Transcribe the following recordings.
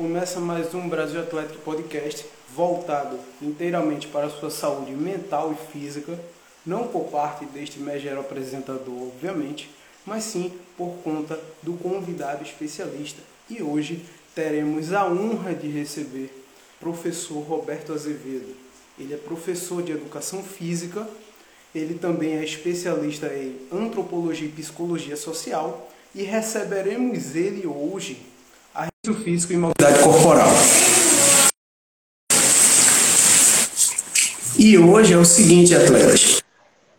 Começa mais um Brasil Atlético Podcast voltado inteiramente para a sua saúde mental e física, não por parte deste megero apresentador, obviamente, mas sim por conta do convidado especialista. E hoje teremos a honra de receber professor Roberto Azevedo. Ele é professor de educação física, ele também é especialista em antropologia e psicologia social e receberemos ele hoje risco físico e mobilidade corporal. E hoje é o seguinte, atletas.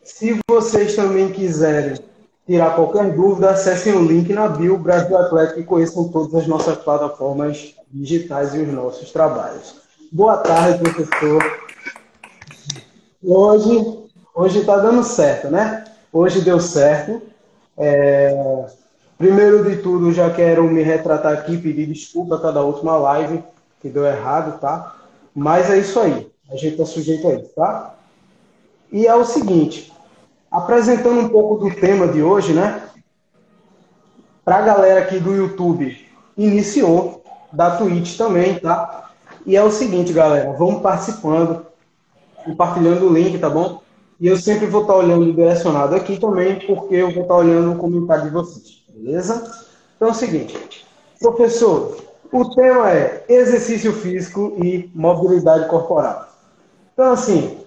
Se vocês também quiserem tirar qualquer dúvida, acessem o link na bio Brasil Atlético e conheçam todas as nossas plataformas digitais e os nossos trabalhos. Boa tarde, professor. Hoje, hoje está dando certo, né? Hoje deu certo. É... Primeiro de tudo, já quero me retratar aqui, pedir desculpa a cada última live que deu errado, tá? Mas é isso aí. A gente está sujeito a isso, tá? E é o seguinte, apresentando um pouco do tema de hoje, né? Para a galera aqui do YouTube, iniciou, da Twitch também, tá? E é o seguinte, galera, vamos participando, compartilhando o link, tá bom? E eu sempre vou estar olhando o direcionado aqui também, porque eu vou estar olhando o comentário de vocês. Beleza? Então é o seguinte, professor, o tema é exercício físico e mobilidade corporal. Então, assim,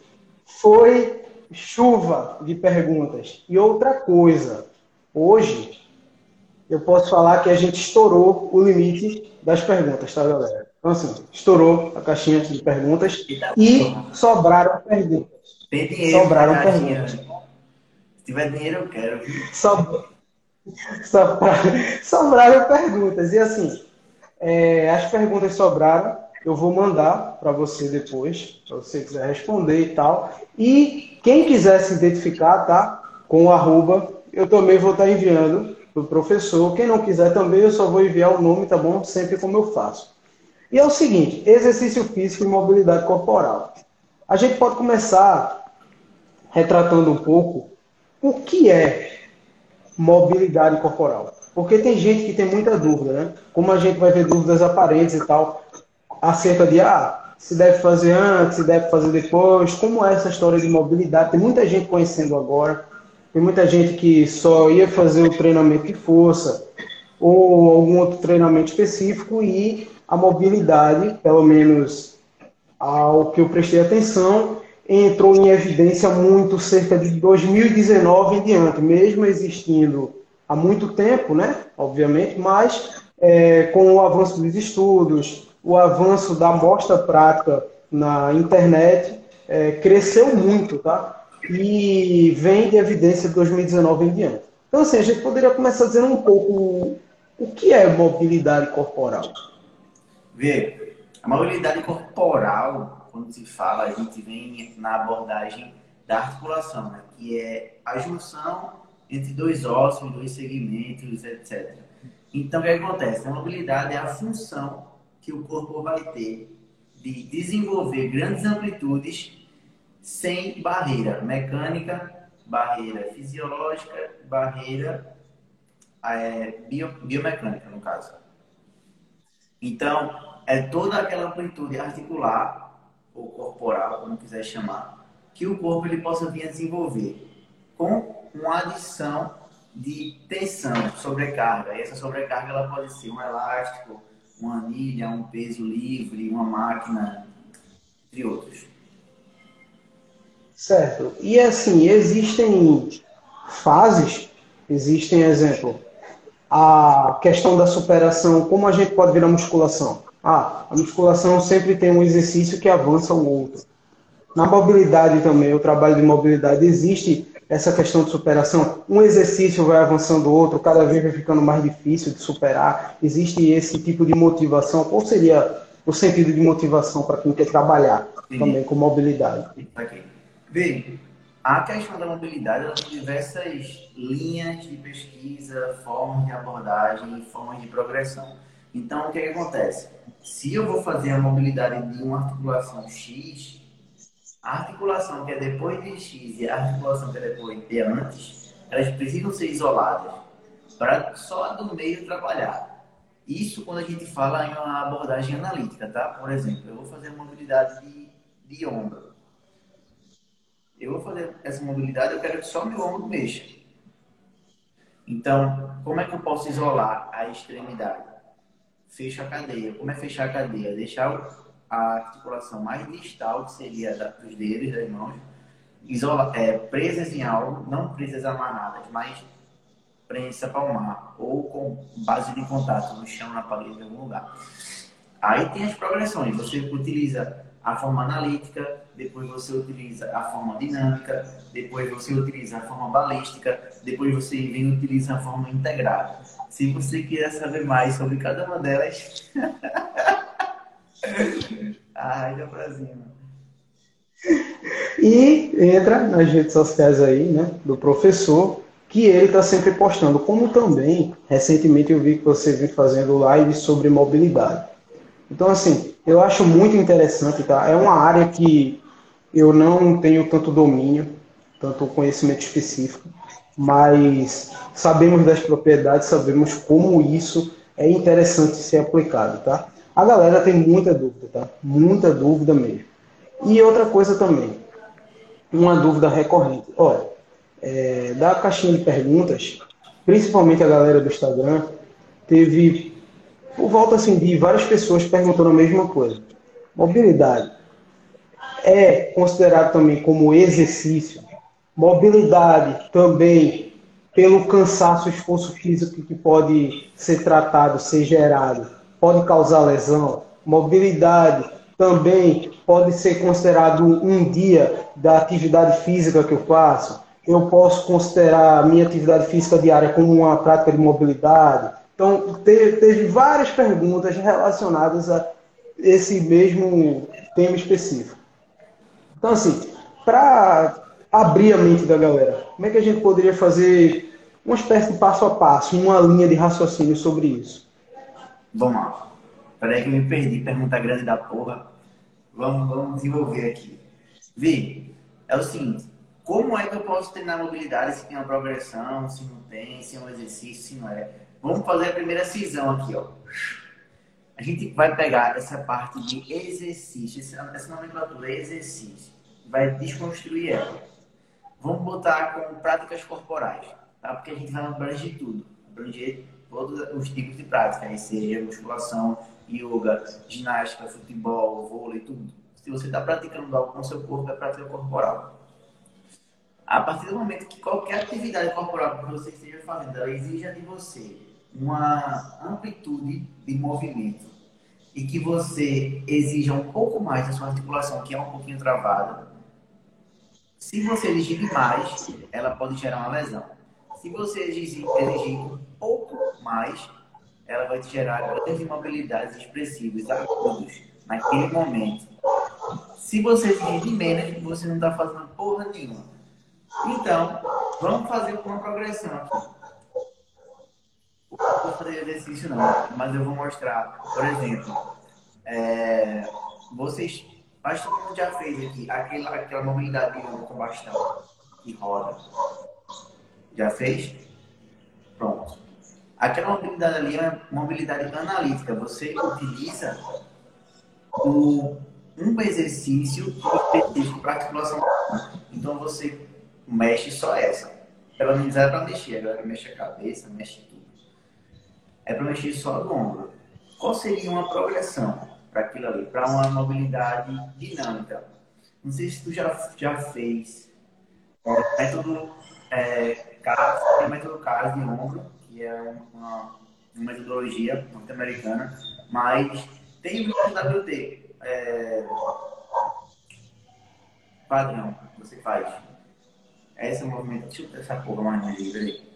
foi chuva de perguntas. E outra coisa, hoje eu posso falar que a gente estourou o limite das perguntas, tá, galera? Então, assim, estourou a caixinha de perguntas e sobraram perguntas. Sobraram perguntas. Se tiver dinheiro, eu quero. Sobraram perguntas. E assim, é, as perguntas sobraram, eu vou mandar para você depois, se você quiser responder e tal. E quem quiser se identificar, tá? Com o arroba, eu também vou estar tá enviando para o professor. Quem não quiser também, eu só vou enviar o nome, tá bom? Sempre como eu faço. E é o seguinte, exercício físico e mobilidade corporal. A gente pode começar retratando um pouco o que é mobilidade corporal. Porque tem gente que tem muita dúvida, né? Como a gente vai ver dúvidas aparentes e tal, acerca de, ah, se deve fazer antes, se deve fazer depois, como é essa história de mobilidade. Tem muita gente conhecendo agora, tem muita gente que só ia fazer o treinamento de força ou algum outro treinamento específico e a mobilidade, pelo menos ao que eu prestei atenção, entrou em evidência muito cerca de 2019 em diante, mesmo existindo há muito tempo, né? Obviamente, mas é, com o avanço dos estudos, o avanço da amostra prática na internet, é, cresceu muito, tá? E vem de evidência de 2019 em diante. Então, assim, a gente poderia começar dizendo um pouco o que é mobilidade corporal. Vê, a mobilidade corporal quando se fala, a gente vem na abordagem da articulação, né? que é a junção entre dois ossos, dois segmentos, etc. Então, o que acontece? A mobilidade é a função que o corpo vai ter de desenvolver grandes amplitudes sem barreira mecânica, barreira fisiológica, barreira é, bio, biomecânica, no caso. Então, é toda aquela amplitude articular ou corporal, como quiser chamar, que o corpo ele possa vir a desenvolver com uma adição de tensão, sobrecarga. E essa sobrecarga ela pode ser um elástico, uma anilha, um peso livre, uma máquina, entre outros. Certo. E assim, existem fases, existem, exemplo, a questão da superação, como a gente pode ver a musculação. Ah, a musculação sempre tem um exercício que avança o outro. Na mobilidade também, o trabalho de mobilidade, existe essa questão de superação. Um exercício vai avançando o outro, cada vez vai ficando mais difícil de superar. Existe esse tipo de motivação. Qual seria o sentido de motivação para quem quer trabalhar Sim. também com mobilidade? Okay. Bem, a questão da mobilidade ela tem diversas linhas de pesquisa, formas de abordagem e formas de progressão. Então, o que, é que acontece? Se eu vou fazer a mobilidade de uma articulação X, a articulação que é depois de X e a articulação que é depois de antes, elas precisam ser isoladas para só do meio trabalhar. Isso quando a gente fala em uma abordagem analítica, tá? Por exemplo, eu vou fazer mobilidade de, de ombro. Eu vou fazer essa mobilidade, eu quero que só meu ombro mexa. Então, como é que eu posso isolar a extremidade? Fecho a cadeia. Como é fechar a cadeia? Deixar a articulação mais distal, que seria dos dedos, das mãos, isola, é, presas em algo, não presas amarradas, mas prensa palmar ou com base de contato no chão, na parede, em algum lugar. Aí tem as progressões. Você utiliza a forma analítica, depois você utiliza a forma dinâmica, depois você utiliza a forma balística, depois você vem utiliza a forma integrada. Se você quiser saber mais sobre cada uma delas, deu pra cima. E entra nas redes sociais aí, né, do professor, que ele está sempre postando. Como também, recentemente eu vi que você viu fazendo live sobre mobilidade. Então, assim, eu acho muito interessante, tá? É uma área que eu não tenho tanto domínio, tanto conhecimento específico, mas sabemos das propriedades, sabemos como isso é interessante ser aplicado, tá? A galera tem muita dúvida, tá? Muita dúvida mesmo. E outra coisa também, uma dúvida recorrente. Olha, é, da caixinha de perguntas, principalmente a galera do Instagram, teve por volta assim, de várias pessoas perguntando a mesma coisa. Mobilidade é considerado também como exercício. Mobilidade também pelo cansaço, esforço físico que pode ser tratado, ser gerado, pode causar lesão. Mobilidade também pode ser considerado um dia da atividade física que eu faço. Eu posso considerar a minha atividade física diária como uma prática de mobilidade. Então, teve, teve várias perguntas relacionadas a esse mesmo tema específico. Então, assim, para abrir a mente da galera, como é que a gente poderia fazer uma espécie de passo a passo, uma linha de raciocínio sobre isso? Vamos lá. Peraí que eu me perdi, pergunta grande da porra. Vamos, vamos desenvolver aqui. Vi, é o seguinte, como é que eu posso treinar mobilidade se tem uma progressão, se não tem, se é um exercício, se não é? Vamos fazer a primeira cisão aqui, ó. A gente vai pegar essa parte de exercício, essa nomenclatura exercício, vai desconstruir ela. Vamos botar com práticas corporais, tá? Porque a gente vai abranger tudo, abranger todos os tipos de prática, aí seja musculação, yoga, ginástica, futebol, vôlei, tudo. Se você está praticando algo com o seu corpo, é prática corporal. A partir do momento que qualquer atividade corporal que você esteja fazendo, ela exija de você uma amplitude de movimento e que você exija um pouco mais da sua articulação, que é um pouquinho travada, se você exigir demais, ela pode gerar uma lesão. Se você exigir, exigir um pouco mais, ela vai te gerar grandes imobilidades expressivas, agudos, naquele momento. Se você exigir de menos, você não está fazendo porra nenhuma. Então, vamos fazer uma progressão aqui. Não vou fazer exercício não, mas eu vou mostrar. Por exemplo, é, vocês, que todo mundo já fez aqui, aquela, aquela mobilidade de com bastão e roda. Já fez? Pronto. Aquela mobilidade ali é uma mobilidade analítica. Você utiliza o, um exercício específico para articulação. Então você mexe só essa. Pelo menos é para mexer. Agora mexe a cabeça, mexe tudo. É para mexer só o ombro. Qual seria uma progressão para aquilo ali? Para uma mobilidade dinâmica. Não sei se tu já, já fez é, método é, CAS, tem método CAS de ombro que é uma, uma metodologia norte-americana, mas tem o WT é, padrão que você faz. Esse é o movimento. Deixa eu ver essa porra mais no livro aí.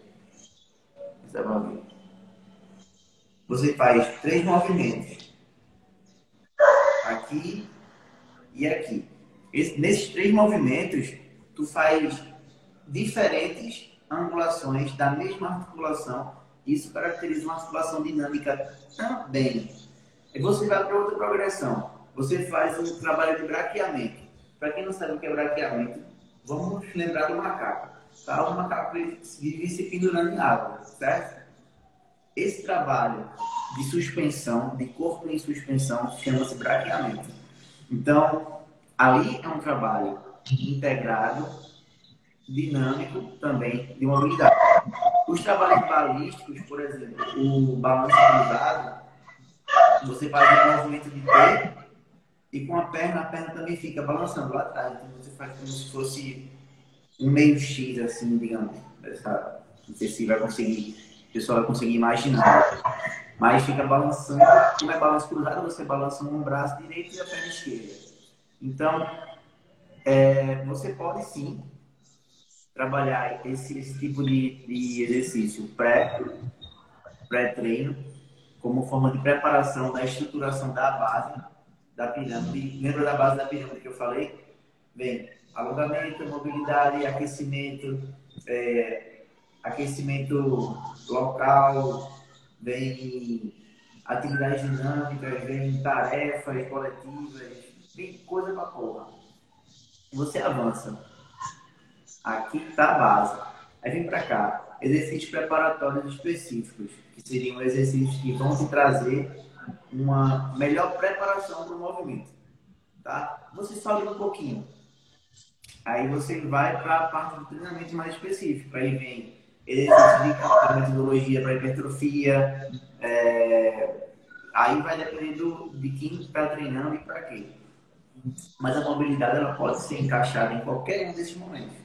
Você vai ver. Você faz três movimentos. Aqui e aqui. Esse, nesses três movimentos, tu faz diferentes angulações da mesma articulação. Isso caracteriza uma articulação dinâmica também. E você vai para outra progressão. Você faz um trabalho de braqueamento. Para quem não sabe o que é braqueamento, vamos lembrar do macaco. Tá? O macaco vive se pendurando em água, certo? Esse trabalho de suspensão, de corpo em suspensão, chama-se braqueamento. Então, ali é um trabalho integrado, dinâmico também de mobilidade. Os trabalhos balísticos, por exemplo, o balanço cruzado, você faz um movimento de pé e com a perna, a perna também fica balançando lá atrás. Então você faz como se fosse um meio X, assim, digamos. Essa, não sei se vai conseguir, o pessoal vai conseguir imaginar. Mas fica balançando, como é balanço cruzado, você balança um braço direito e a perna esquerda. Então, é, você pode sim trabalhar esse, esse tipo de, de exercício pré-treino pré como forma de preparação da estruturação da base da pirâmide. Lembra da base da pirâmide que eu falei? Bem, alongamento, mobilidade, aquecimento, é, aquecimento local, vem atividades dinâmicas, vem tarefas coletivas, vem coisa pra porra. Você avança. Aqui está a base. Aí vem para cá. Exercícios preparatórios específicos, que seriam exercícios que vão te trazer uma melhor preparação para o movimento. Tá? Você sobe um pouquinho. Aí você vai para a parte do treinamento mais específico. Aí vem exercícios de metodologia para hipertrofia. É... Aí vai depender do, de quem está treinando e para quê. Mas a mobilidade ela pode ser encaixada em qualquer um desses momentos.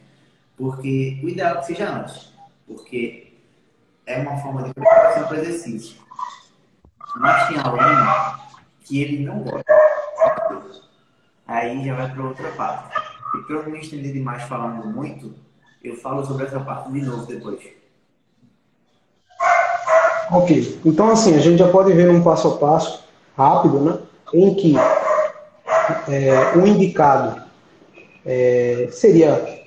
Porque o ideal é que seja antes. Porque é uma forma de preparação para o exercício. Mas tem aluno que ele não gosta. Aí já vai para outra parte. E para eu não me estender demais falando muito, eu falo sobre essa parte de novo depois. Ok. Então, assim, a gente já pode ver um passo a passo rápido, né? Em que é, o indicado é, seria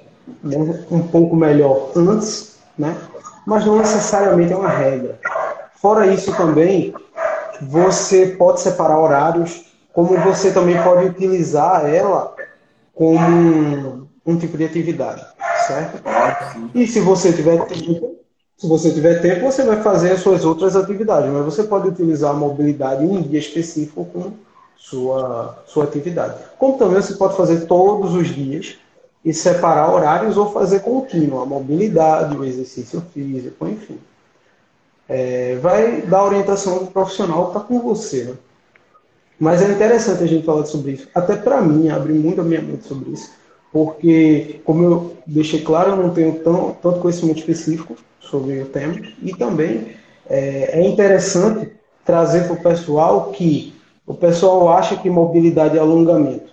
um pouco melhor antes, né? mas não necessariamente é uma regra. Fora isso também, você pode separar horários, como você também pode utilizar ela como um, um tipo de atividade, certo? E se você tiver tempo, se você tiver tempo, você vai fazer as suas outras atividades, mas você pode utilizar a mobilidade em um dia específico com sua, sua atividade. Como também você pode fazer todos os dias e separar horários ou fazer contínuo, a mobilidade, o exercício físico, enfim. É, vai dar orientação do profissional que está com você. Né? Mas é interessante a gente falar sobre isso. Até para mim, abre muito a minha mente sobre isso, porque, como eu deixei claro, eu não tenho tão, tanto conhecimento específico sobre o tema, e também é, é interessante trazer para o pessoal que o pessoal acha que mobilidade é alongamento.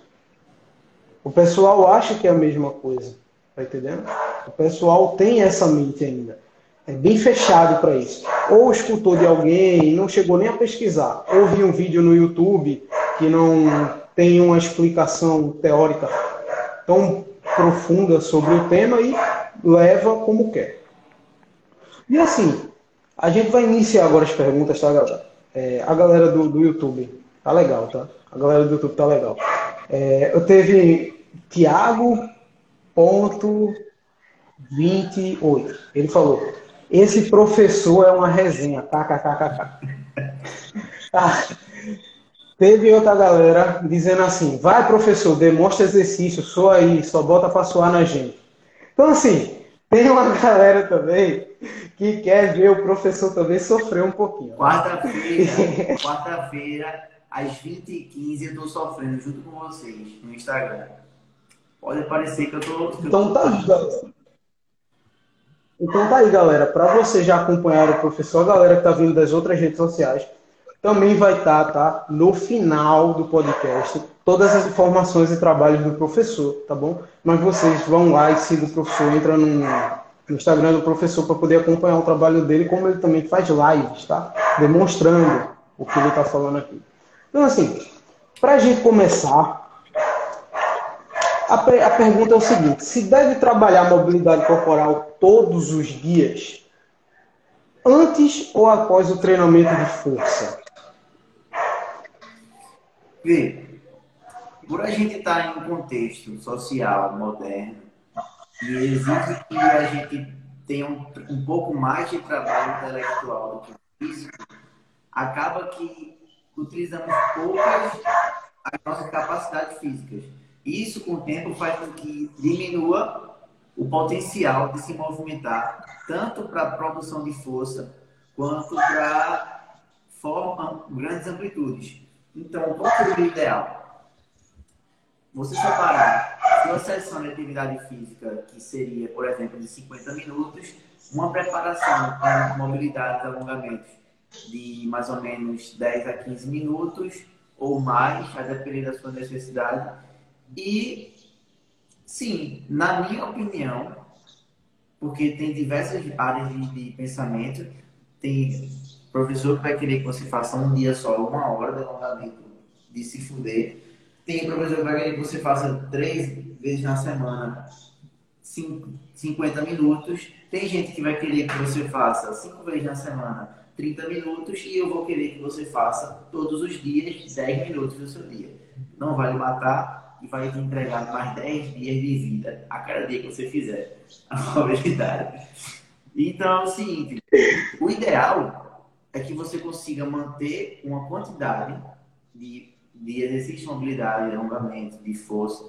O pessoal acha que é a mesma coisa. Tá entendendo? O pessoal tem essa mente ainda. É bem fechado para isso. Ou escutou de alguém não chegou nem a pesquisar. Ou viu um vídeo no YouTube que não tem uma explicação teórica tão profunda sobre o tema e leva como quer. E assim, a gente vai iniciar agora as perguntas, tá, galera? É, a galera do, do YouTube Tá legal, tá? A galera do YouTube tá legal. É, eu teve Tiago.28. Ele falou: Esse professor é uma resenha. KKKKK. Ah, teve outra galera dizendo assim: Vai, professor, demonstra exercício, sou aí, só bota pra suar na gente. Então, assim, tem uma galera também que quer ver o professor também sofrer um pouquinho. Quarta-feira, quarta-feira às 20h15 eu estou sofrendo junto com vocês no Instagram. Pode parecer que eu estou. Então tá aí. Então tá aí, galera. Para você já acompanhar o professor, a galera que tá vindo das outras redes sociais, também vai estar, tá, tá? No final do podcast, todas as informações e trabalhos do professor, tá bom? Mas vocês vão lá e sigam o professor, entra no, no Instagram do professor para poder acompanhar o trabalho dele, como ele também faz lives, tá? Demonstrando o que ele está falando aqui. Então, assim, para a gente começar, a, a pergunta é o seguinte: se deve trabalhar mobilidade corporal todos os dias, antes ou após o treinamento de força? Vê, por a gente estar em um contexto social moderno e exige que a gente tenha um, um pouco mais de trabalho intelectual do que físico, acaba que utilizamos poucas as nossas capacidades físicas. Isso, com o tempo, faz com que diminua o potencial de se movimentar, tanto para a produção de força, quanto para formar grandes amplitudes. Então, qual seria o ideal? Você separar uma sessão de atividade física, que seria, por exemplo, de 50 minutos, uma preparação para mobilidade e alongamentos de mais ou menos 10 a 15 minutos ou mais, a depender da sua necessidade. E, sim, na minha opinião, porque tem diversas áreas de pensamento, tem professor que vai querer que você faça um dia só, uma hora de alongamento de se fuder. Tem professor que vai querer que você faça três vezes na semana 50 minutos. Tem gente que vai querer que você faça cinco vezes na semana 30 minutos e eu vou querer que você faça todos os dias 10 minutos do seu dia. Não vai lhe matar e vai te entregar mais 10 dias de vida a cada dia que você fizer a mobilidade. Então é o seguinte, o ideal é que você consiga manter uma quantidade de, de exercício de mobilidade, de alongamento, de força,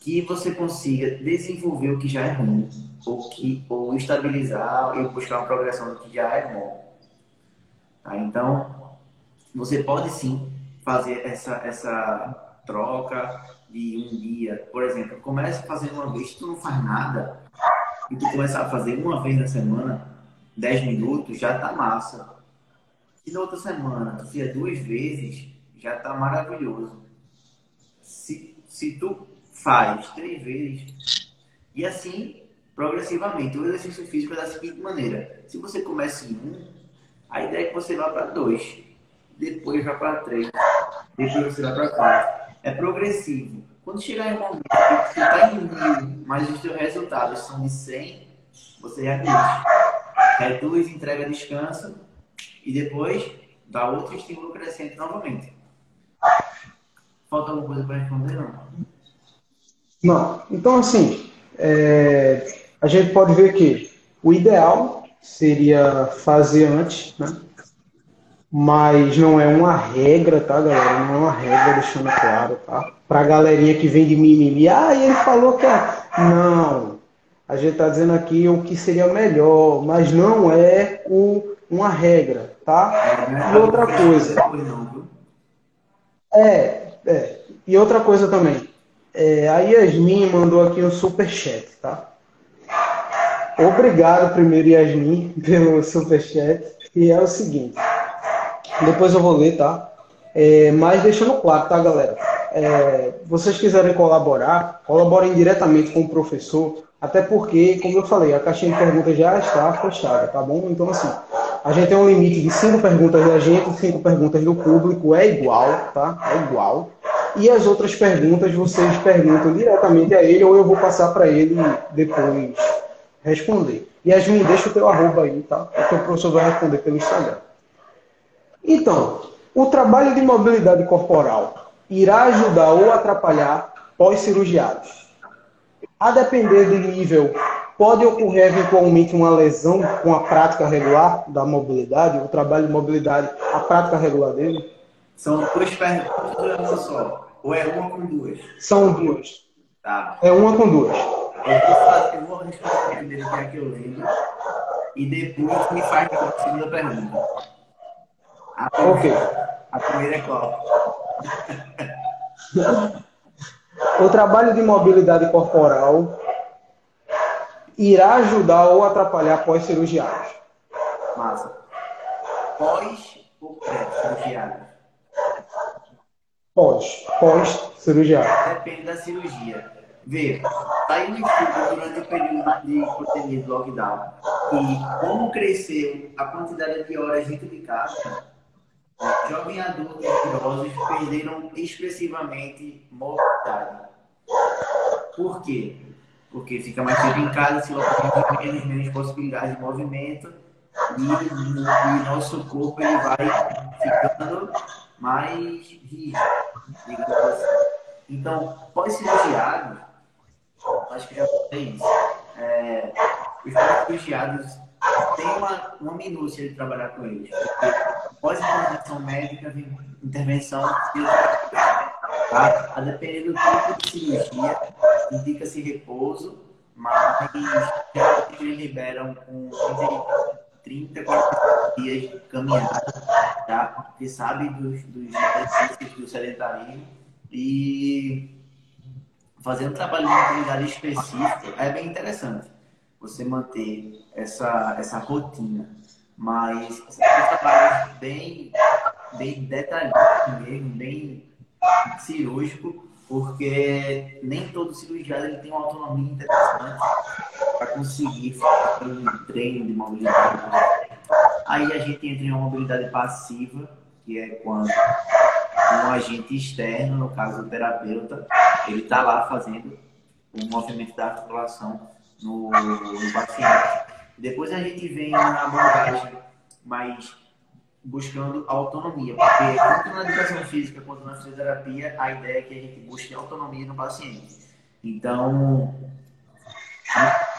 que você consiga desenvolver o que já é ruim, ou, que, ou estabilizar e buscar uma progressão do que já é bom. Tá? Então, você pode sim fazer essa, essa troca de um dia. Por exemplo, começa fazendo uma vez, tu não faz nada, e tu começar a fazer uma vez na semana, 10 minutos, já tá massa. E na outra semana, tu fizer duas vezes, já tá maravilhoso. Se, se tu faz três vezes, e assim, progressivamente, o exercício físico é da seguinte maneira. Se você começa em um, a ideia é que você vá para dois, depois vá para três, depois você vai para quatro. É progressivo. Quando chegar em um momento que você está em mil, mas os seus resultados são de 100, você reduz. Reduz, entrega descanso e depois dá outro estímulo crescente novamente. Falta alguma coisa para responder, não? Não. Então, assim, é, a gente pode ver que o ideal seria fazer antes, né? Mas não é uma regra, tá, galera? Não é uma regra, deixando claro, tá? Pra galerinha que vem de mimimi, ah, ele falou que é. Não. A gente tá dizendo aqui o que seria melhor, mas não é o, uma regra, tá? E outra coisa. É, é. E outra coisa também. É, a Yasmin mandou aqui um super chat, tá? Obrigado primeiro, Yasmin, pelo superchat. E é o seguinte, depois eu vou ler, tá? É, mas deixando claro, tá, galera? É, vocês quiserem colaborar, colaborem diretamente com o professor, até porque, como eu falei, a caixinha de perguntas já está fechada, tá bom? Então, assim, a gente tem um limite de cinco perguntas da gente e cinco perguntas do público, é igual, tá? É igual. E as outras perguntas vocês perguntam diretamente a ele ou eu vou passar para ele depois responder. Yasmin, deixa o teu arroba aí, tá? Porque o professor vai responder pelo Instagram. Então, o trabalho de mobilidade corporal irá ajudar ou atrapalhar pós-cirurgiados. A depender do nível, pode ocorrer eventualmente uma lesão com a prática regular da mobilidade, o trabalho de mobilidade, a prática regular dele? São duas perguntas ou é uma só? Ou é uma com duas? São duas. Tá. É uma com duas. Eu vou, responder a primeira que é que eu lembro. E depois me faz a segunda pergunta. A ok. A primeira é qual? o trabalho de mobilidade corporal irá ajudar ou atrapalhar pós-cirurgiados? Massa. Pós ou pré-cirurgiados? Pós. Pós-cirurgiado. Depende da cirurgia. Vê, está aí um estudo durante o período de pandemia do lockdown e como cresceu a quantidade de horas de casa, jovens adultos e idosos perderam expressivamente mobilidade. Por quê? Porque fica mais tempo em casa, se localiza menos, menos possibilidades de movimento e, e nosso corpo ele vai ficando mais rígido, assim. Então, pós-cirurgiado, acho que já falei isso. É, os refugiados têm uma, uma minúcia de trabalhar com eles. Porque pós-intervenção médica, vem intervenção tá? A depender do tipo de cirurgia, indica-se repouso, mas eles liberam com 30, 40 dias de caminhada, tá? Porque sabe dos, dos exercícios do sedentarismo e fazer um trabalho de mobilidade específico é bem interessante você manter essa, essa rotina. Mas é um trabalho bem, bem detalhado mesmo, bem cirúrgico, porque nem todo cirurgião ele tem uma autonomia interessante para conseguir fazer um treino de mobilidade. Aí a gente entra em uma mobilidade passiva, que é quando um agente externo, no caso o terapeuta, ele está lá fazendo o movimento da articulação no, no paciente. Depois a gente vem na abordagem mais buscando autonomia, porque tanto na educação física quanto na fisioterapia, a ideia é que a gente busque autonomia no paciente. Então,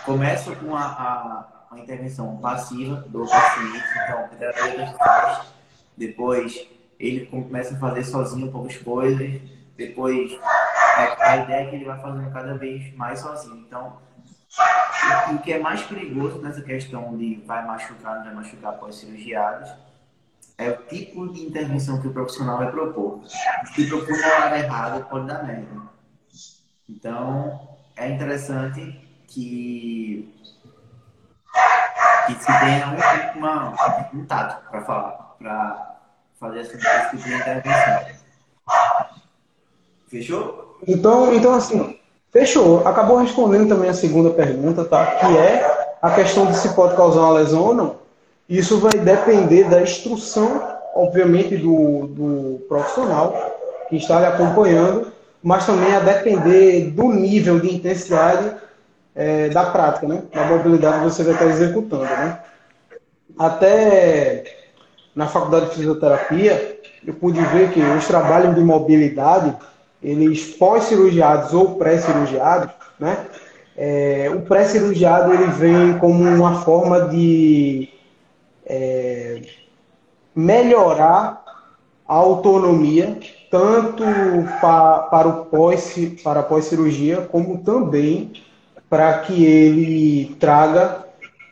começa com a, a, a intervenção passiva do paciente, então o faz, depois ele começa a fazer sozinho poucas coisas, depois a, a ideia é que ele vai fazendo cada vez mais sozinho. Então, o que é mais perigoso nessa questão de vai machucar, não vai machucar pós-cirurgiados, é o tipo de intervenção que o profissional vai propor. Se propor na hora errada, pode dar merda. Então, é interessante que, que se tenha um, uma, um tato para falar, para fazer esse tipo de intervenção. Fechou? Então, então assim, fechou. Acabou respondendo também a segunda pergunta, tá? Que é a questão de se pode causar uma lesão ou não. Isso vai depender da instrução, obviamente, do, do profissional que está lhe acompanhando, mas também a depender do nível de intensidade é, da prática, né? da mobilidade que você vai estar executando. Né? Até na faculdade de fisioterapia, eu pude ver que os trabalhos de mobilidade, eles pós-cirurgiados ou pré-cirurgiados, né? É, o pré-cirurgiado ele vem como uma forma de é, melhorar a autonomia tanto pa, para o pós para pós-cirurgia como também para que ele traga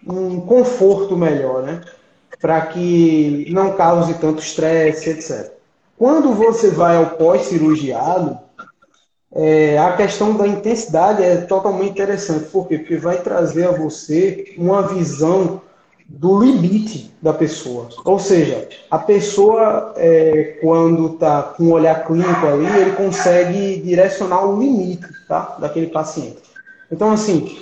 um conforto melhor, né? Para que não cause tanto estresse, etc. Quando você vai ao pós-cirurgiado, é, a questão da intensidade é totalmente interessante. Por quê? Porque vai trazer a você uma visão do limite da pessoa. Ou seja, a pessoa, é, quando está com um olhar clínico ali, ele consegue direcionar o limite tá, daquele paciente. Então, assim,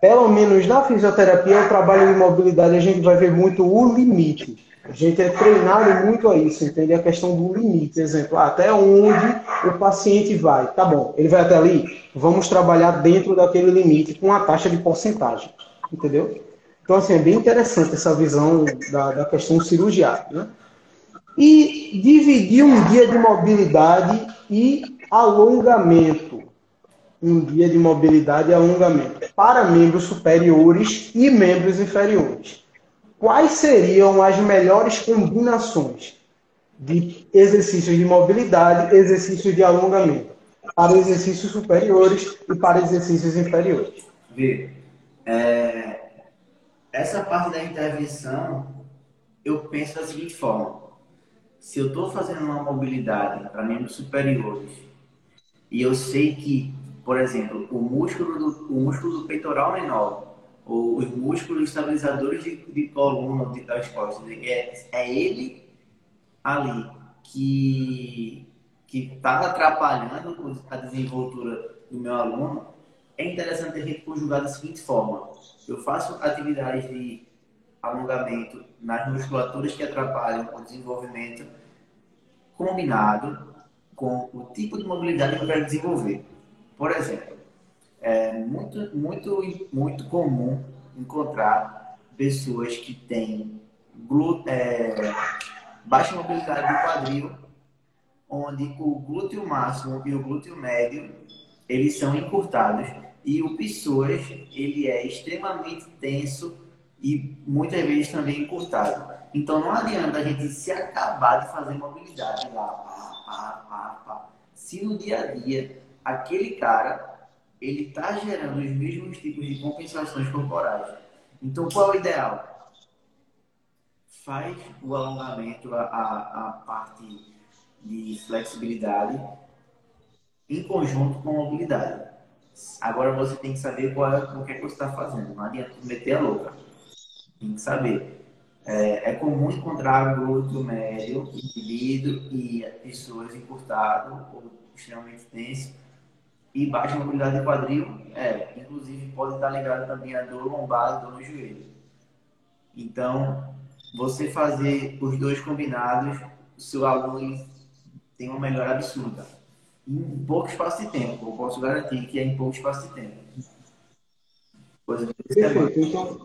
pelo menos na fisioterapia, o trabalho de mobilidade, a gente vai ver muito o limite. A gente é treinado muito a isso, entende? A questão do limite. Exemplo, até onde o paciente vai. Tá bom, ele vai até ali? Vamos trabalhar dentro daquele limite com a taxa de porcentagem. Entendeu? Então, assim, é bem interessante essa visão da, da questão cirurgial. Né? E dividir um dia de mobilidade e alongamento. Um dia de mobilidade e alongamento para membros superiores e membros inferiores. Quais seriam as melhores combinações de exercícios de mobilidade, exercícios de alongamento para exercícios superiores e para exercícios inferiores? Vê, é, essa parte da intervenção, eu penso da seguinte forma: se eu estou fazendo uma mobilidade para membros superiores e eu sei que, por exemplo, o músculo do, o músculo do peitoral menor os músculos estabilizadores de, de coluna de, das costas, é, é ele ali que que está atrapalhando a desenvoltura do meu aluno, é interessante a gente conjugar da seguinte forma: eu faço atividades de alongamento nas musculaturas que atrapalham o desenvolvimento combinado com o tipo de mobilidade que eu quero desenvolver. Por exemplo, é muito, muito, muito comum encontrar pessoas que têm é, baixa mobilidade do quadril, onde o glúteo máximo e o glúteo médio eles são encurtados e o psoas, ele é extremamente tenso e muitas vezes também encurtado. Então não adianta a gente se acabar de fazer mobilidade lá, pá, pá, pá, pá. Se no dia a dia aquele cara ele está gerando os mesmos tipos de compensações corporais. Então qual é o ideal? Faz o alongamento, a, a, a parte de flexibilidade em conjunto com a mobilidade. Agora você tem que saber qual é, o que, é que você está fazendo. Não adianta meter a louca. Tem que saber. É, é comum encontrar glúteo médio inibido e pessoas encurtado ou extremamente tenso e baixa mobilidade de quadril. É, inclusive pode estar ligado também a dor lombar e dor no joelho. Então, você fazer os dois combinados, o seu aluno tem uma melhora absurda. Em pouco espaço de tempo, eu posso garantir que é em pouco espaço de tempo. Coisa Perfeito. Então,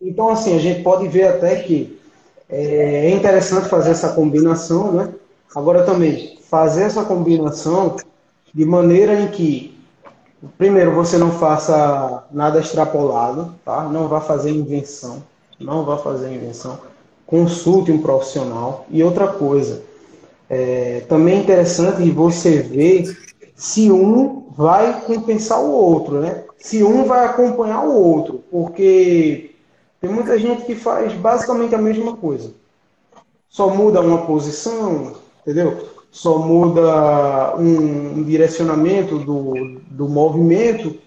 então, assim, a gente pode ver até que é, é interessante fazer essa combinação, né? Agora também, fazer essa combinação de maneira em que, primeiro, você não faça nada extrapolado, tá? Não vá fazer invenção, não vá fazer invenção. Consulte um profissional. E outra coisa, é, também é interessante você ver se um vai compensar o outro, né? Se um vai acompanhar o outro, porque tem muita gente que faz basicamente a mesma coisa. Só muda uma posição, entendeu? Só muda um direcionamento do, do movimento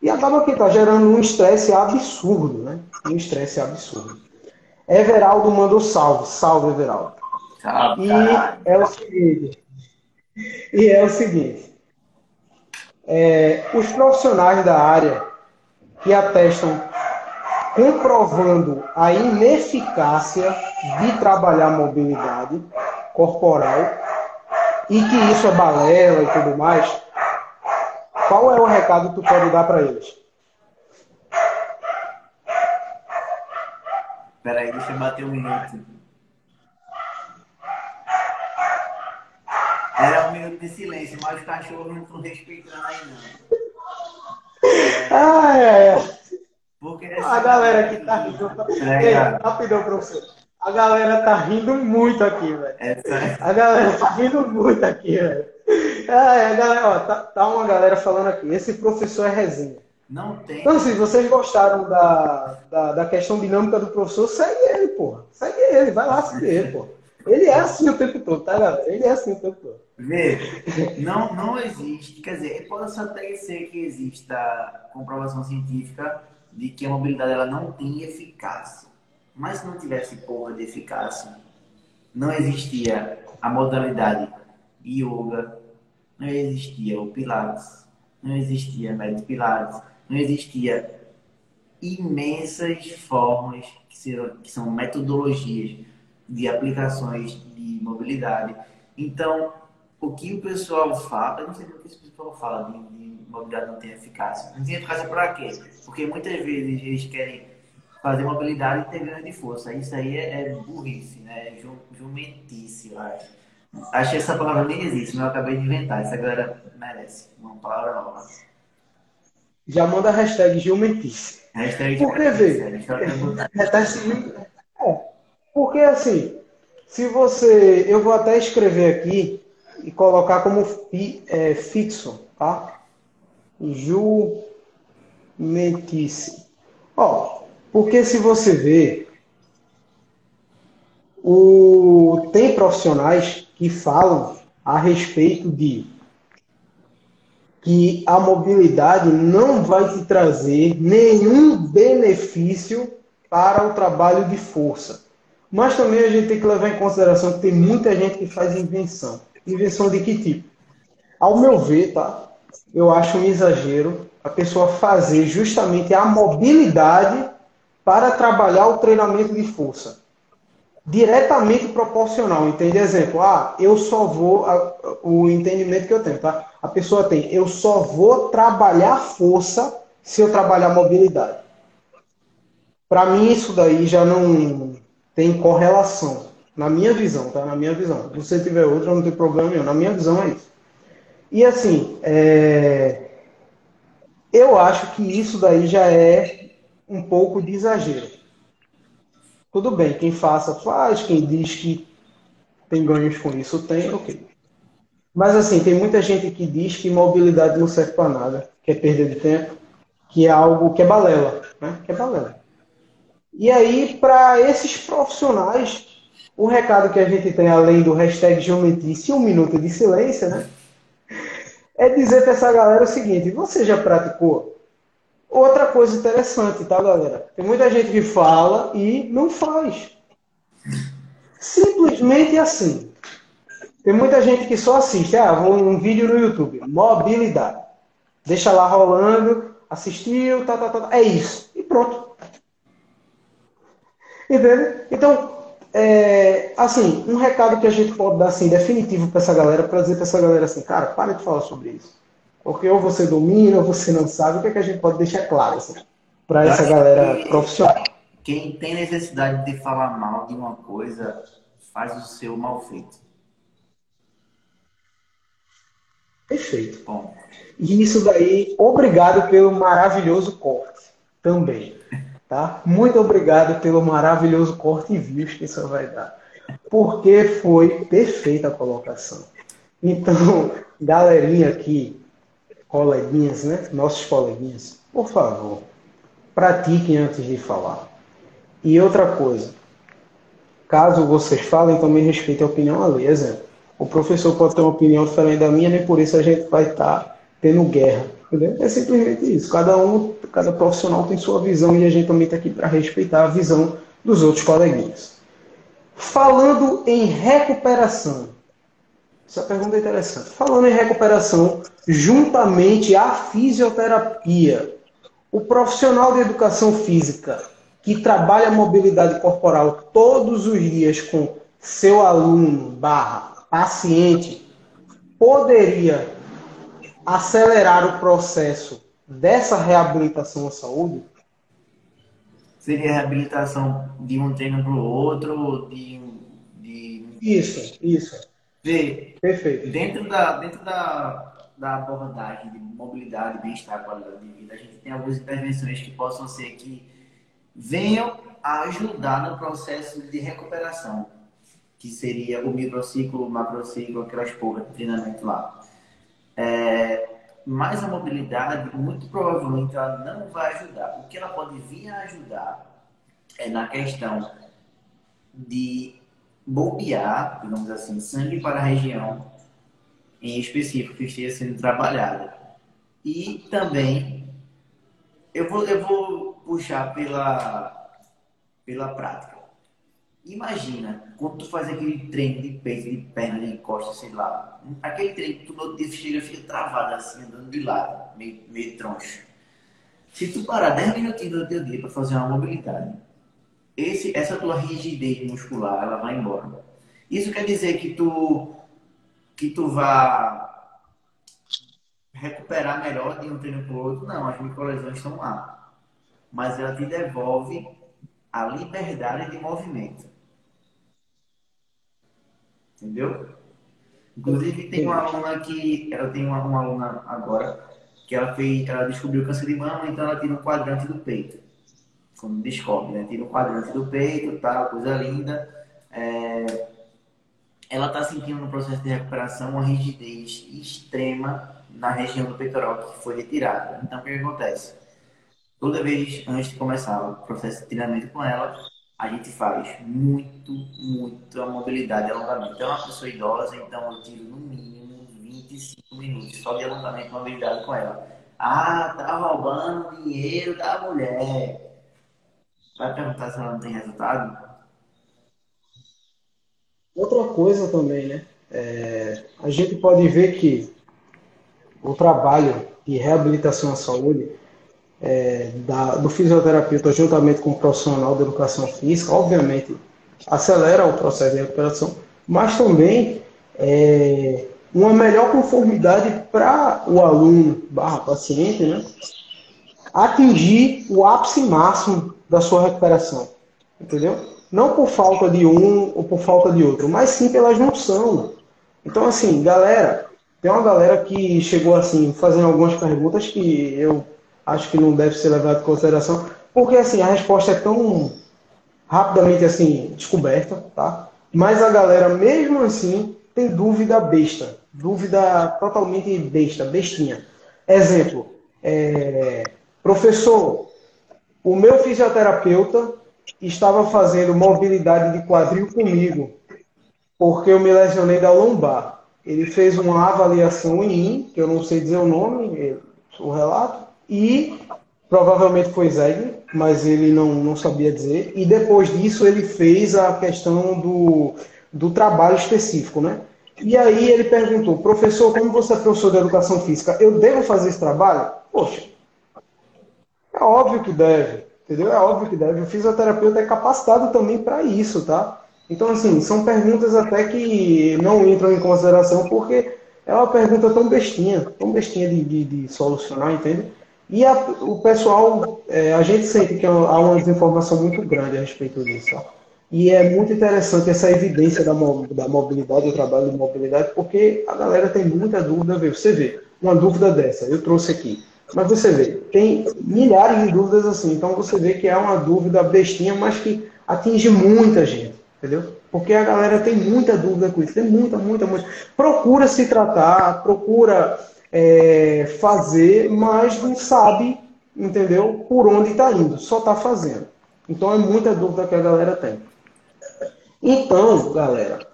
e acaba que está gerando um estresse absurdo, né? Um estresse absurdo. Everaldo mandou salve. Salve, Everaldo. Ah, e é o seguinte. E é o seguinte. É, os profissionais da área que atestam comprovando a ineficácia de trabalhar mobilidade corporal e que isso é balela e tudo mais, qual é o recado que tu pode dar para eles? Peraí, deixa eu bater um minuto. Era um minuto de silêncio, mas os cachorros não estão respeitando aí, não. Ah, é, é. Porque a galera que tá Ei, rapidão, professor. A galera tá rindo muito aqui, velho. A galera tá rindo muito aqui, velho. É, a galera, ó, tá, tá uma galera falando aqui. Esse professor é resenha. Não tem. Então, se vocês gostaram da, da, da, questão dinâmica do professor, segue ele, porra. Segue ele, vai lá seguir ele, porra. Ele é assim o tempo todo, tá, galera? Ele é assim o tempo todo. Vê, não, não existe, quer dizer, pode até ser que exista comprovação científica de que a mobilidade ela não tem eficácia. Mas se não tivesse porra de eficácia, não existia a modalidade yoga, não existia o Pilates, não existia médio Pilates, não existia imensas formas que, serão, que são metodologias de aplicações de mobilidade. Então, o que o pessoal fala, eu não sei o que o pessoal fala de, de mobilidade não tem eficácia. Não tem eficácia para quê? Porque muitas vezes eles querem fazer mobilidade ter ganho de força. Isso aí é, é burrice, né? É jumentice, eu acho. Acho que essa palavra nem existe, mas eu acabei de inventar. Essa galera merece uma palavra nova. Já manda a hashtag jumentice. Hashtag Por que ver? É, porque assim, se você. Eu vou até escrever aqui e colocar como fi, é, fixo, tá? Jumentice. Ó, porque se você vê, o, tem profissionais que falam a respeito de que a mobilidade não vai te trazer nenhum benefício para o trabalho de força. Mas também a gente tem que levar em consideração que tem muita gente que faz invenção. Invenção de que tipo? Ao meu ver, tá? Eu acho um exagero a pessoa fazer justamente a mobilidade para trabalhar o treinamento de força. Diretamente proporcional, entende? Exemplo, ah, eu só vou, o entendimento que eu tenho, tá? A pessoa tem, eu só vou trabalhar força se eu trabalhar mobilidade. Para mim, isso daí já não tem correlação. Na minha visão, tá? Na minha visão. Se você tiver outra, não tem problema nenhum. Na minha visão é isso. E assim, é... eu acho que isso daí já é um pouco de exagero. tudo bem, quem faça, faz, quem diz que tem ganhos com isso, tem, ok. Mas assim, tem muita gente que diz que mobilidade não serve para nada, que é perda de tempo, que é algo que é balela, né? Que é balela. E aí, para esses profissionais, o recado que a gente tem, além do hashtag geometrice e um minuto de silêncio, né? É dizer para essa galera o seguinte: você já praticou? Outra coisa interessante, tá, galera? Tem muita gente que fala e não faz. Simplesmente assim. Tem muita gente que só assiste. Ah, vou um vídeo no YouTube. Mobilidade. Deixa lá rolando, assistiu, tá, tá, tá. É isso. E pronto. Entende? Então, é, assim, um recado que a gente pode dar assim, definitivo para essa galera, para dizer para essa galera assim, cara, para de falar sobre isso. Porque ou você domina, ou você não sabe, o que, é que a gente pode deixar claro assim, para essa galera que profissional. Quem tem necessidade de falar mal de uma coisa, faz o seu mal feito. Perfeito. Bom. E isso daí, obrigado pelo maravilhoso corte também. Tá? Muito obrigado pelo maravilhoso corte e views que isso vai dar. Porque foi perfeita a colocação. Então, galerinha aqui, coleguinhas, né? Nossos coleguinhas, por favor, pratiquem antes de falar. E outra coisa, caso vocês falem, também respeitem a opinião alheia. O professor pode ter uma opinião diferente da minha, nem por isso a gente vai estar tá tendo guerra. Entendeu? É simplesmente isso. Cada um, cada profissional tem sua visão e a gente também está aqui para respeitar a visão dos outros coleguinhas. Falando em recuperação, essa pergunta é interessante. Falando em recuperação, juntamente à fisioterapia, o profissional de educação física que trabalha a mobilidade corporal todos os dias com seu aluno barra paciente poderia acelerar o processo dessa reabilitação à saúde? Seria reabilitação de um treino para o outro, de, de... Isso, isso. Vê, Perfeito. Dentro da, dentro da, da abordagem de mobilidade, bem-estar, qualidade de vida, a gente tem algumas intervenções que possam ser que venham a ajudar no processo de recuperação, que seria o microciclo, o macrociclo, aquelas porras de treinamento lá. É, mas a mobilidade, muito provavelmente, ela não vai ajudar. O que ela pode vir a ajudar é na questão de bombear, digamos assim, sangue para a região em específico que esteja sendo trabalhada. E também, eu vou, eu vou puxar pela, pela prática. Imagina, quando tu faz aquele treino de peito, de perna, de costa, sei lá. Aquele treino que tu no dia chega fica travado assim, andando de lado, meio, meio troncho. Se tu parar 10 minutinhos do teu dia para fazer uma mobilidade, esse, essa tua rigidez muscular, ela vai embora. Isso quer dizer que tu, que tu vá recuperar melhor de um treino para o outro? Não, as microlesões estão lá. Mas ela te devolve a liberdade de movimento. Entendeu? Inclusive tem uma aluna que ela tem uma, uma aluna agora que ela fez, ela descobriu câncer de mama, então ela tira um quadrante do peito. Como descobre, né? Tira um quadrante do peito, tal, coisa linda. É... Ela está sentindo no processo de recuperação uma rigidez extrema na região do peitoral que foi retirada. Então o que acontece? Toda vez antes de começar o processo de treinamento com ela, a gente faz muito, muito a mobilidade e alongamento. É uma pessoa idosa, então eu tiro no mínimo 25 minutos só de alongamento e mobilidade com ela. Ah, tá roubando dinheiro da mulher. Vai perguntar se ela não tem resultado? Outra coisa também, né? É, a gente pode ver que o trabalho de reabilitação à saúde é, da, do fisioterapeuta juntamente com o profissional da educação física, obviamente acelera o processo de recuperação, mas também é, uma melhor conformidade para o aluno barra paciente, né, atingir o ápice máximo da sua recuperação, entendeu? Não por falta de um ou por falta de outro, mas sim pela junção. Então, assim, galera, tem uma galera que chegou assim, fazendo algumas perguntas que eu acho que não deve ser levado em consideração, porque assim, a resposta é tão, rapidamente assim descoberta, tá? Mas a galera mesmo assim tem dúvida besta, dúvida totalmente besta, bestinha. Exemplo, é, professor, o meu fisioterapeuta estava fazendo mobilidade de quadril comigo, porque eu me lesionei da lombar. Ele fez uma avaliação em mim, que eu não sei dizer o nome, o relato, e provavelmente foi Zeg, mas ele não, não sabia dizer. E depois disso ele fez a questão do, do trabalho específico, né? E aí ele perguntou, professor, como você é professor de educação física, eu devo fazer esse trabalho? Poxa, é óbvio que deve, entendeu? É óbvio que deve. O fisioterapeuta é capacitado também para isso, tá? Então, assim, são perguntas até que não entram em consideração porque é uma pergunta tão bestinha, tão bestinha de, de, de solucionar, entende? E a, o pessoal, é, a gente sente que há uma desinformação muito grande a respeito disso. E é muito interessante essa evidência da, da mobilidade, do trabalho de mobilidade, porque a galera tem muita dúvida. Você vê, uma dúvida dessa, eu trouxe aqui. Mas você vê, tem milhares de dúvidas assim. Então você vê que é uma dúvida bestinha, mas que atinge muita gente, entendeu? Porque a galera tem muita dúvida com isso, tem muita, muita, muita. Procura se tratar, procura é, fazer, mas não sabe, entendeu, por onde está indo, só está fazendo. Então é muita dúvida que a galera tem. Então, galera,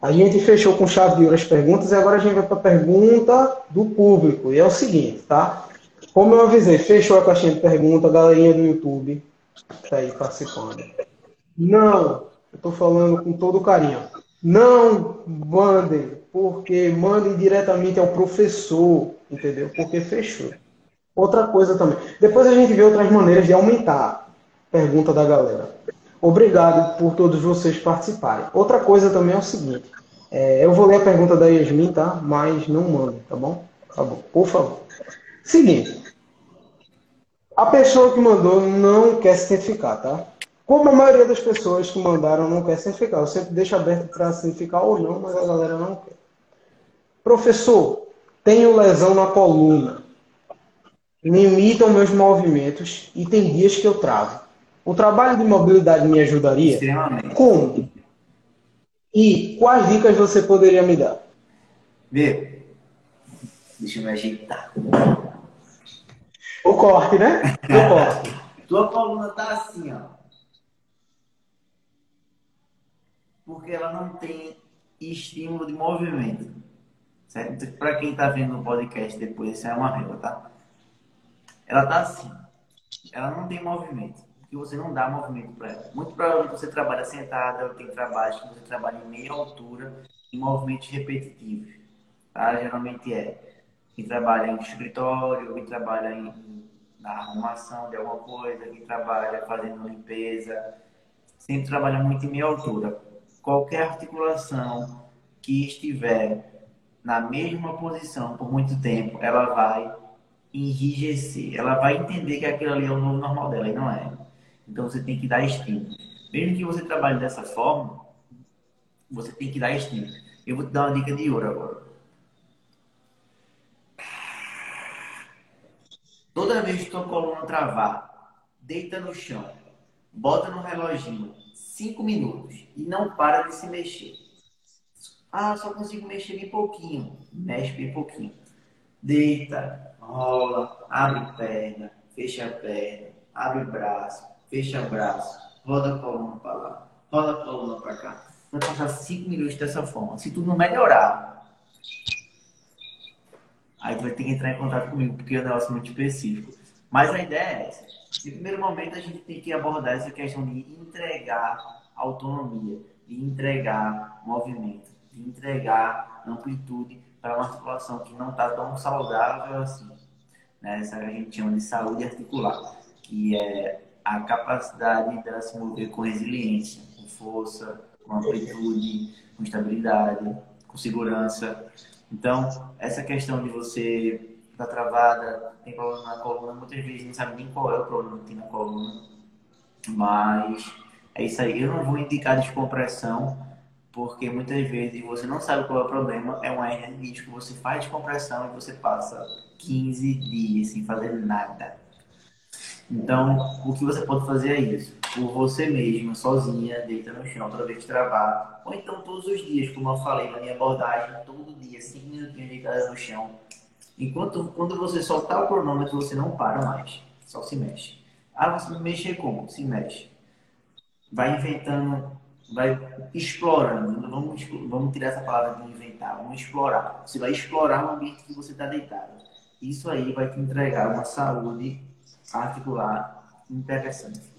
a gente fechou com chave de ouro as perguntas e agora a gente vai para a pergunta do público. E é o seguinte, tá? Como eu avisei, fechou a caixinha de pergunta, galerinha do YouTube está aí participando. Não, eu estou falando com todo carinho. Não mandem, porque mandem diretamente ao professor, entendeu? Porque fechou. Outra coisa também. Depois a gente vê outras maneiras de aumentar. Pergunta da galera. Obrigado por todos vocês participarem. Outra coisa também é o seguinte. É, eu vou ler a pergunta da Yasmin, tá? Mas não mandem, tá bom? Tá bom, por favor. Seguinte. A pessoa que mandou não quer se identificar, tá? Como a maioria das pessoas que mandaram não quer se identificar. Eu sempre deixo aberto para se identificar ou não, mas a galera não quer. Professor, tenho lesão na coluna. Limitam meus movimentos e tem dias que eu travo. O trabalho de mobilidade me ajudaria? Como? E quais dicas você poderia me dar? Vê. Deixa eu me ajeitar. O corte, né? O corte. Tua coluna tá assim, ó. Porque ela não tem estímulo de movimento. Certo? Para quem tá vendo no podcast depois, isso é uma regra, tá? Ela tá assim. Ela não tem movimento que você não dá movimento para ela. Muito provavelmente você trabalha sentada, tem trabalhos que você trabalha em meia altura, em movimentos repetitivos. Tá? Geralmente é quem trabalha em escritório, quem trabalha em, na arrumação de alguma coisa, quem trabalha fazendo limpeza, sempre trabalha muito em meia altura. Qualquer articulação que estiver na mesma posição por muito tempo, ela vai enrijecer. Ela vai entender que aquilo ali é o novo normal dela e não é. Então você tem que dar estímulo. Mesmo que você trabalhe dessa forma, você tem que dar estímulo. Eu vou te dar uma dica de ouro agora. Toda vez que tua coluna travar, deita no chão, bota no reloginho, 5 minutos e não para de se mexer. Ah, só consigo mexer bem pouquinho. Mexe bem pouquinho. Deita, rola, abre perna, fecha a perna, abre braço, fecha braço, roda a coluna para lá, roda a coluna para cá. Vai passar 5 minutos dessa forma. Se tu não melhorar, aí vai ter que entrar em contato comigo, porque é um negócio muito específico. Mas a ideia é essa. No primeiro momento, a gente tem que abordar essa questão de entregar autonomia, de entregar movimento, de entregar amplitude para uma articulação que não está tão saudável assim. Né? Essa a gente chama de saúde articular, que é a capacidade dela se mover com resiliência, com força, com amplitude, com estabilidade, com segurança. Então, essa questão de você estar tá travada, tem problema na coluna, muitas vezes não sabe nem qual é o problema que tem na coluna. Mas é isso aí. Eu não vou indicar descompressão, porque muitas vezes você não sabe qual é o problema, é uma hernia disco, você faz descompressão e você passa 15 dias sem fazer nada. Então, o que você pode fazer é isso. Por você mesmo, sozinha, deita no chão toda vez que travar. Ou então todos os dias, como eu falei na minha abordagem, todo dia, cinco minutinhos deitada no chão. Enquanto quando você soltar o cronômetro, você não para mais. Só se mexe. Ah, você mexer como? Se mexe. Vai inventando, vai explorando. Vamos, vamos tirar essa palavra de inventar. Vamos explorar. Você vai explorar o ambiente que você está deitado. Isso aí vai te entregar uma saúde articular interessante.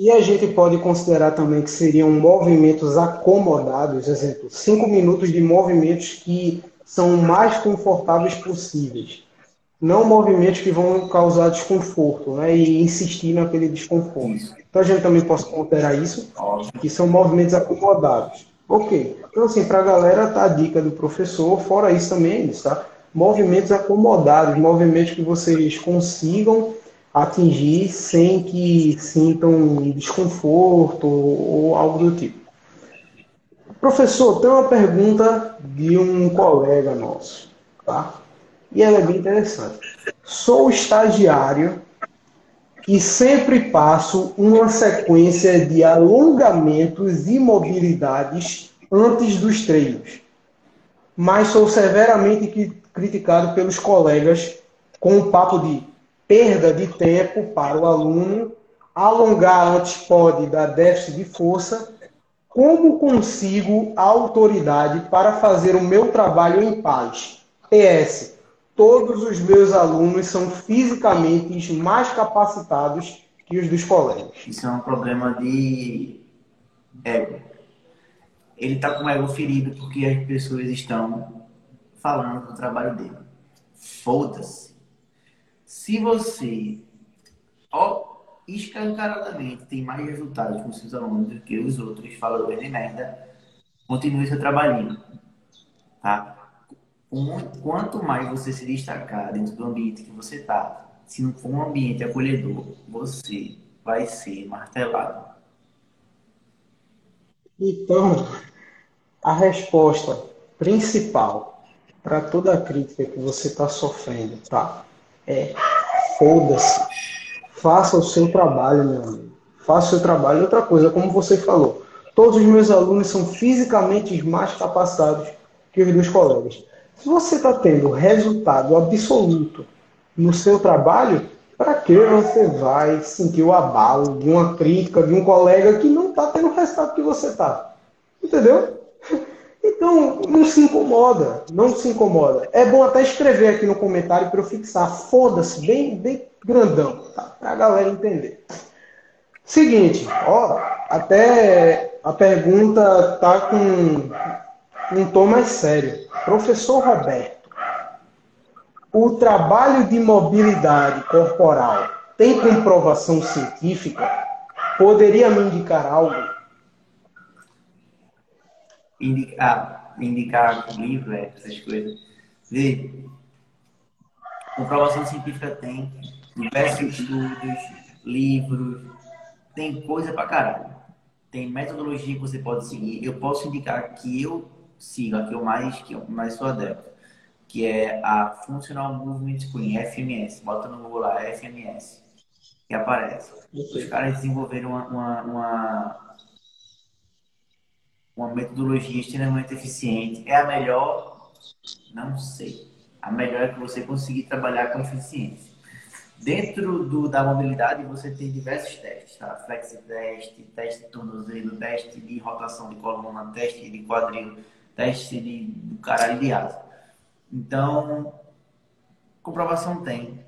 E a gente pode considerar também que seriam movimentos acomodados, exemplo, cinco minutos de movimentos que são mais confortáveis possíveis. Não movimentos que vão causar desconforto, né? E insistir naquele desconforto. Então a gente também pode considerar isso, que são movimentos acomodados. Ok. Então, assim, para a galera, tá a dica do professor, fora isso também é isso, tá? Movimentos acomodados, movimentos que vocês consigam atingir sem que sintam desconforto ou algo do tipo. Professor, tem uma pergunta de um colega nosso, tá? E ela é bem interessante. Sou estagiário e sempre passo uma sequência de alongamentos e mobilidades antes dos treinos, mas sou severamente criticado pelos colegas com o papo de perda de tempo para o aluno, alongar antes pode dar déficit de força. Como consigo a autoridade para fazer o meu trabalho em paz? PS. Todos os meus alunos são fisicamente mais capacitados que os dos colegas. Isso é um problema de ego. Ele está com o ego ferido porque as pessoas estão falando do trabalho dele. Foda-se se você, ó, escancaradamente tem mais resultados com seus alunos do que os outros faladores de merda, continue seu trabalhinho, tá? Quanto mais você se destacar dentro do ambiente que você tá, se não for um ambiente acolhedor, você vai ser martelado. Então, a resposta principal para toda a crítica que você está sofrendo, tá? É, foda-se. Faça o seu trabalho, meu amigo. Faça o seu trabalho. Outra coisa, como você falou, todos os meus alunos são fisicamente mais capacitados que os dos colegas. Se você está tendo resultado absoluto no seu trabalho, para que você vai sentir o abalo de uma crítica de um colega que não está tendo o resultado que você está? Entendeu? Então, não se incomoda, não se incomoda. É bom até escrever aqui no comentário para eu fixar. Foda-se, bem, bem grandão, tá? Para a galera entender. Seguinte, ó, até a pergunta tá com um tom mais sério. Professor Roberto, o trabalho de mobilidade corporal tem comprovação científica? Poderia me indicar algo? Indicar, indicar livro, é, essas coisas. Vê, comprovação científica tem, diversos estudos, livros, tem coisa pra caralho. Tem metodologia que você pode seguir. Eu posso indicar que eu sigo, a que eu mais, que eu mais sou adepto, que é a Functional Movement Screen, FMS. Bota no Google lá, FMS, que aparece. Os caras desenvolveram uma, uma uma metodologia extremamente eficiente. É a melhor? Não sei. A melhor é que você conseguir trabalhar com eficiência. Dentro do, da mobilidade, você tem diversos testes, tá? Flex test, teste de tornozelo, teste de rotação de coluna, teste de quadril, teste de do caralho de asa. Então, comprovação tem.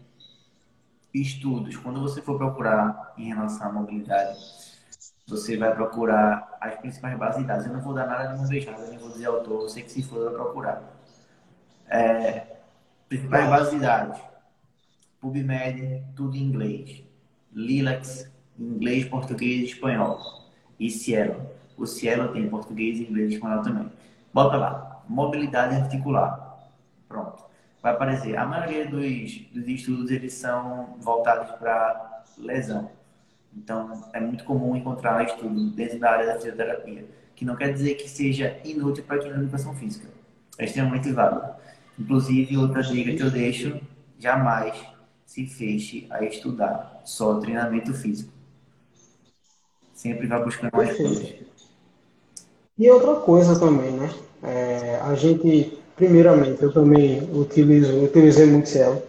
Estudos, quando você for procurar em relação à mobilidade, você vai procurar as principais bases de dados. Eu não vou dar nada de uma nada, nem vou dizer autor, você que se for vai procurar. É, principais bases de dados. PubMed, tudo em inglês. Lilacs, inglês, português e espanhol. E Cielo. O Cielo tem português, inglês e espanhol também. Bota lá. Mobilidade articular. Pronto. Vai aparecer. A maioria dos, dos estudos eles são voltados para lesão então, é muito comum encontrar estudo dentro da área da fisioterapia, que não quer dizer que seja inútil para quem é educação física. É extremamente válido. Inclusive, outra dica que eu deixo, jamais se feche a estudar só treinamento físico. Sempre vai buscando mais coisas. E outra coisa também, né? É, a gente, primeiramente, eu também utilizo, utilizei muito Cielo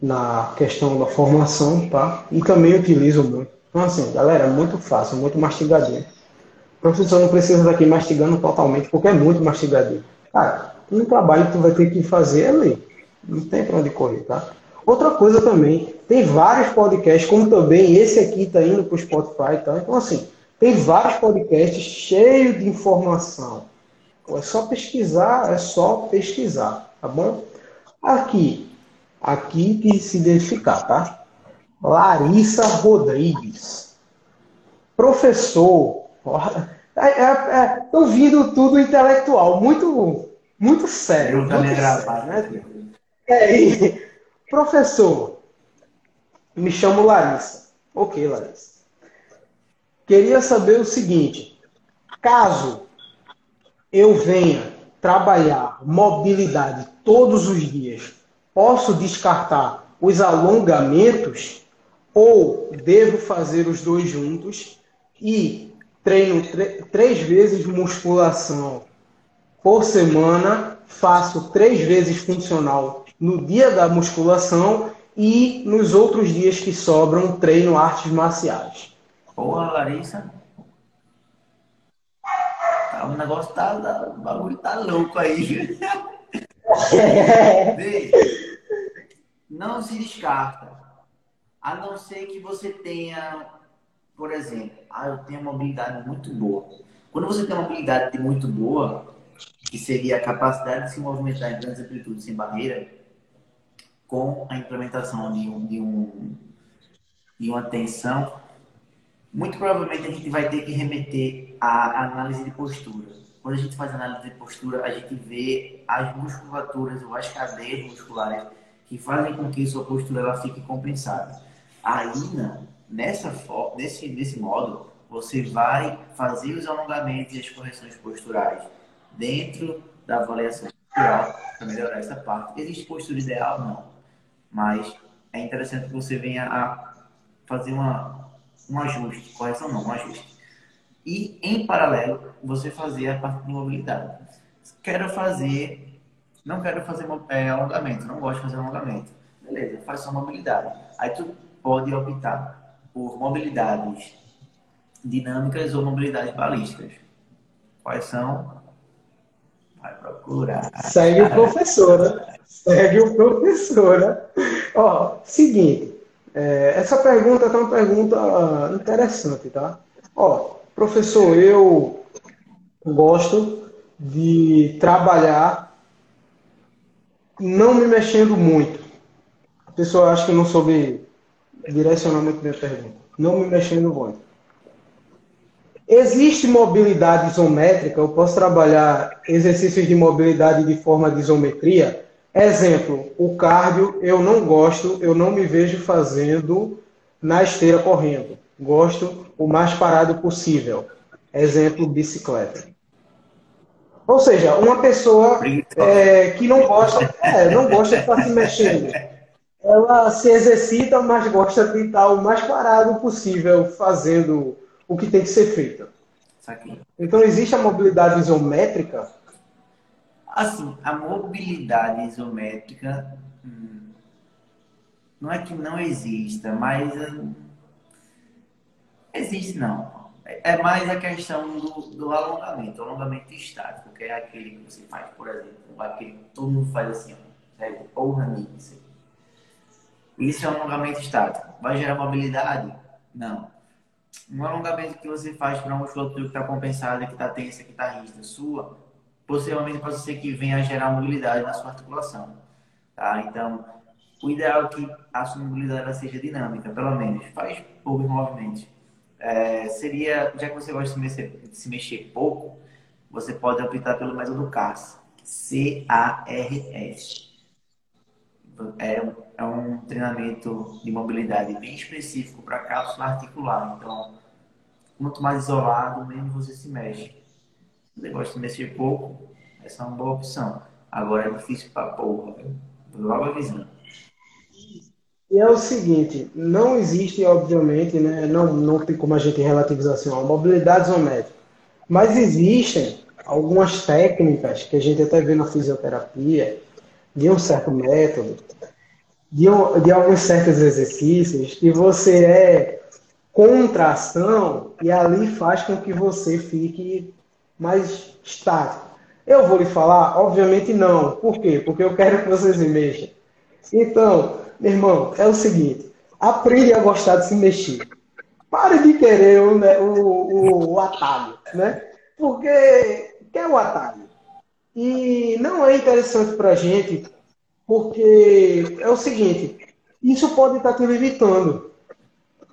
na questão da formação, tá? E também utilizo muito. Então, assim, galera, muito fácil, muito mastigadinho. O professor não precisa estar aqui mastigando totalmente, porque é muito mastigadinho. Cara, um trabalho que tu vai ter que fazer é ler. Não tem para onde correr, tá? Outra coisa também, tem vários podcasts, como também esse aqui está indo para o Spotify, tá? Então, assim, tem vários podcasts cheios de informação. É só pesquisar, é só pesquisar, tá bom? Aqui, aqui que se identificar, tá? Larissa Rodrigues. Professor. É, é, é, vindo tudo intelectual, muito, muito sério. Eu também gravado, né? É, e, professor, me chamo Larissa. Ok, Larissa queria saber o seguinte: caso eu venha trabalhar mobilidade todos os dias, posso descartar os alongamentos ou devo fazer os dois juntos e treino três vezes musculação por semana, faço três vezes funcional no dia da musculação e nos outros dias que sobram treino artes marciais. Porra, Larissa. Tá, o negócio tá, tá. O bagulho tá louco aí. não se descarta. A não ser que você tenha, por exemplo, ah, eu tenho uma mobilidade muito boa. Quando você tem uma mobilidade muito boa, que seria a capacidade de se movimentar em grandes amplitudes sem barreira, com a implementação de, um, de, um, de uma tensão muito provavelmente a gente vai ter que remeter à análise de postura. Quando a gente faz análise de postura, a gente vê as musculaturas ou as cadeias musculares que fazem com que sua postura ela fique compensada. Aí, nessa, nesse, nesse modo, você vai fazer os alongamentos e as correções posturais dentro da avaliação postural para melhorar essa parte. Existe postura ideal? Não. Mas é interessante que você venha a fazer uma um ajuste, correção não, um ajuste. E, em paralelo, você fazer a parte de mobilidade. Quero fazer, não quero fazer é, alongamento, não gosto de fazer alongamento. Beleza, faz só mobilidade. Aí tu pode optar por mobilidades dinâmicas ou mobilidades balísticas. Quais são? Vai procurar. Segue o professor, né? Segue o professor, né? Ó, seguinte. É, essa pergunta é uma pergunta interessante, tá? Ó, professor, eu gosto de trabalhar não me mexendo muito. A pessoa acha que não soube direcionar muito minha pergunta. Não me mexendo muito. Existe mobilidade isométrica? Eu posso trabalhar exercícios de mobilidade de forma de isometria? Exemplo, o cardio eu não gosto, eu não me vejo fazendo na esteira correndo. Gosto o mais parado possível. Exemplo, bicicleta. Ou seja, uma pessoa é, que não gosta, é, não gosta de estar se mexendo. Ela se exercita, mas gosta de estar o mais parado possível fazendo o que tem que ser feito. Então existe a mobilidade isométrica Assim, a mobilidade isométrica hum, não é que não exista, mas hum, existe não. É, é mais a questão do, do alongamento, o alongamento estático, que é aquele que você faz, por exemplo, aquele que todo mundo faz assim, ó, porra nisso. Isso é um alongamento estático. Vai gerar mobilidade? Não. Um alongamento que você faz para uma musculatura que está compensada, que está tensa, que está rígida, sua, possivelmente pode ser que venha a gerar mobilidade na sua articulação. Tá? Então, o ideal é que a sua mobilidade seja dinâmica, pelo menos. Faz poucos movimentos. É, seria, já que você gosta de se mexer, de se mexer pouco, você pode optar pelo método CARS. C-A-R-S. É, é um treinamento de mobilidade bem específico para cápsula articular. Então, quanto mais isolado, menos você se mexe você gosta de mexer pouco, essa é uma boa opção. Agora é difícil pra porra, viu? Logo avisando. E é o seguinte, não existe, obviamente, né, não, não tem como a gente relativizar assim, mobilidade isométrica, mas existem algumas técnicas que a gente até vê na fisioterapia, de um certo método, de, um, de alguns certos exercícios, que você é contração e ali faz com que você fique mais estático. Eu vou lhe falar? Obviamente não. Por quê? Porque eu quero que vocês se. Então, meu irmão, é o seguinte: aprende a gostar de se mexer. Pare de querer o, né, o, o atalho, né? Porque quer o atalho. E não é interessante para a gente, porque é o seguinte: isso pode estar te limitando.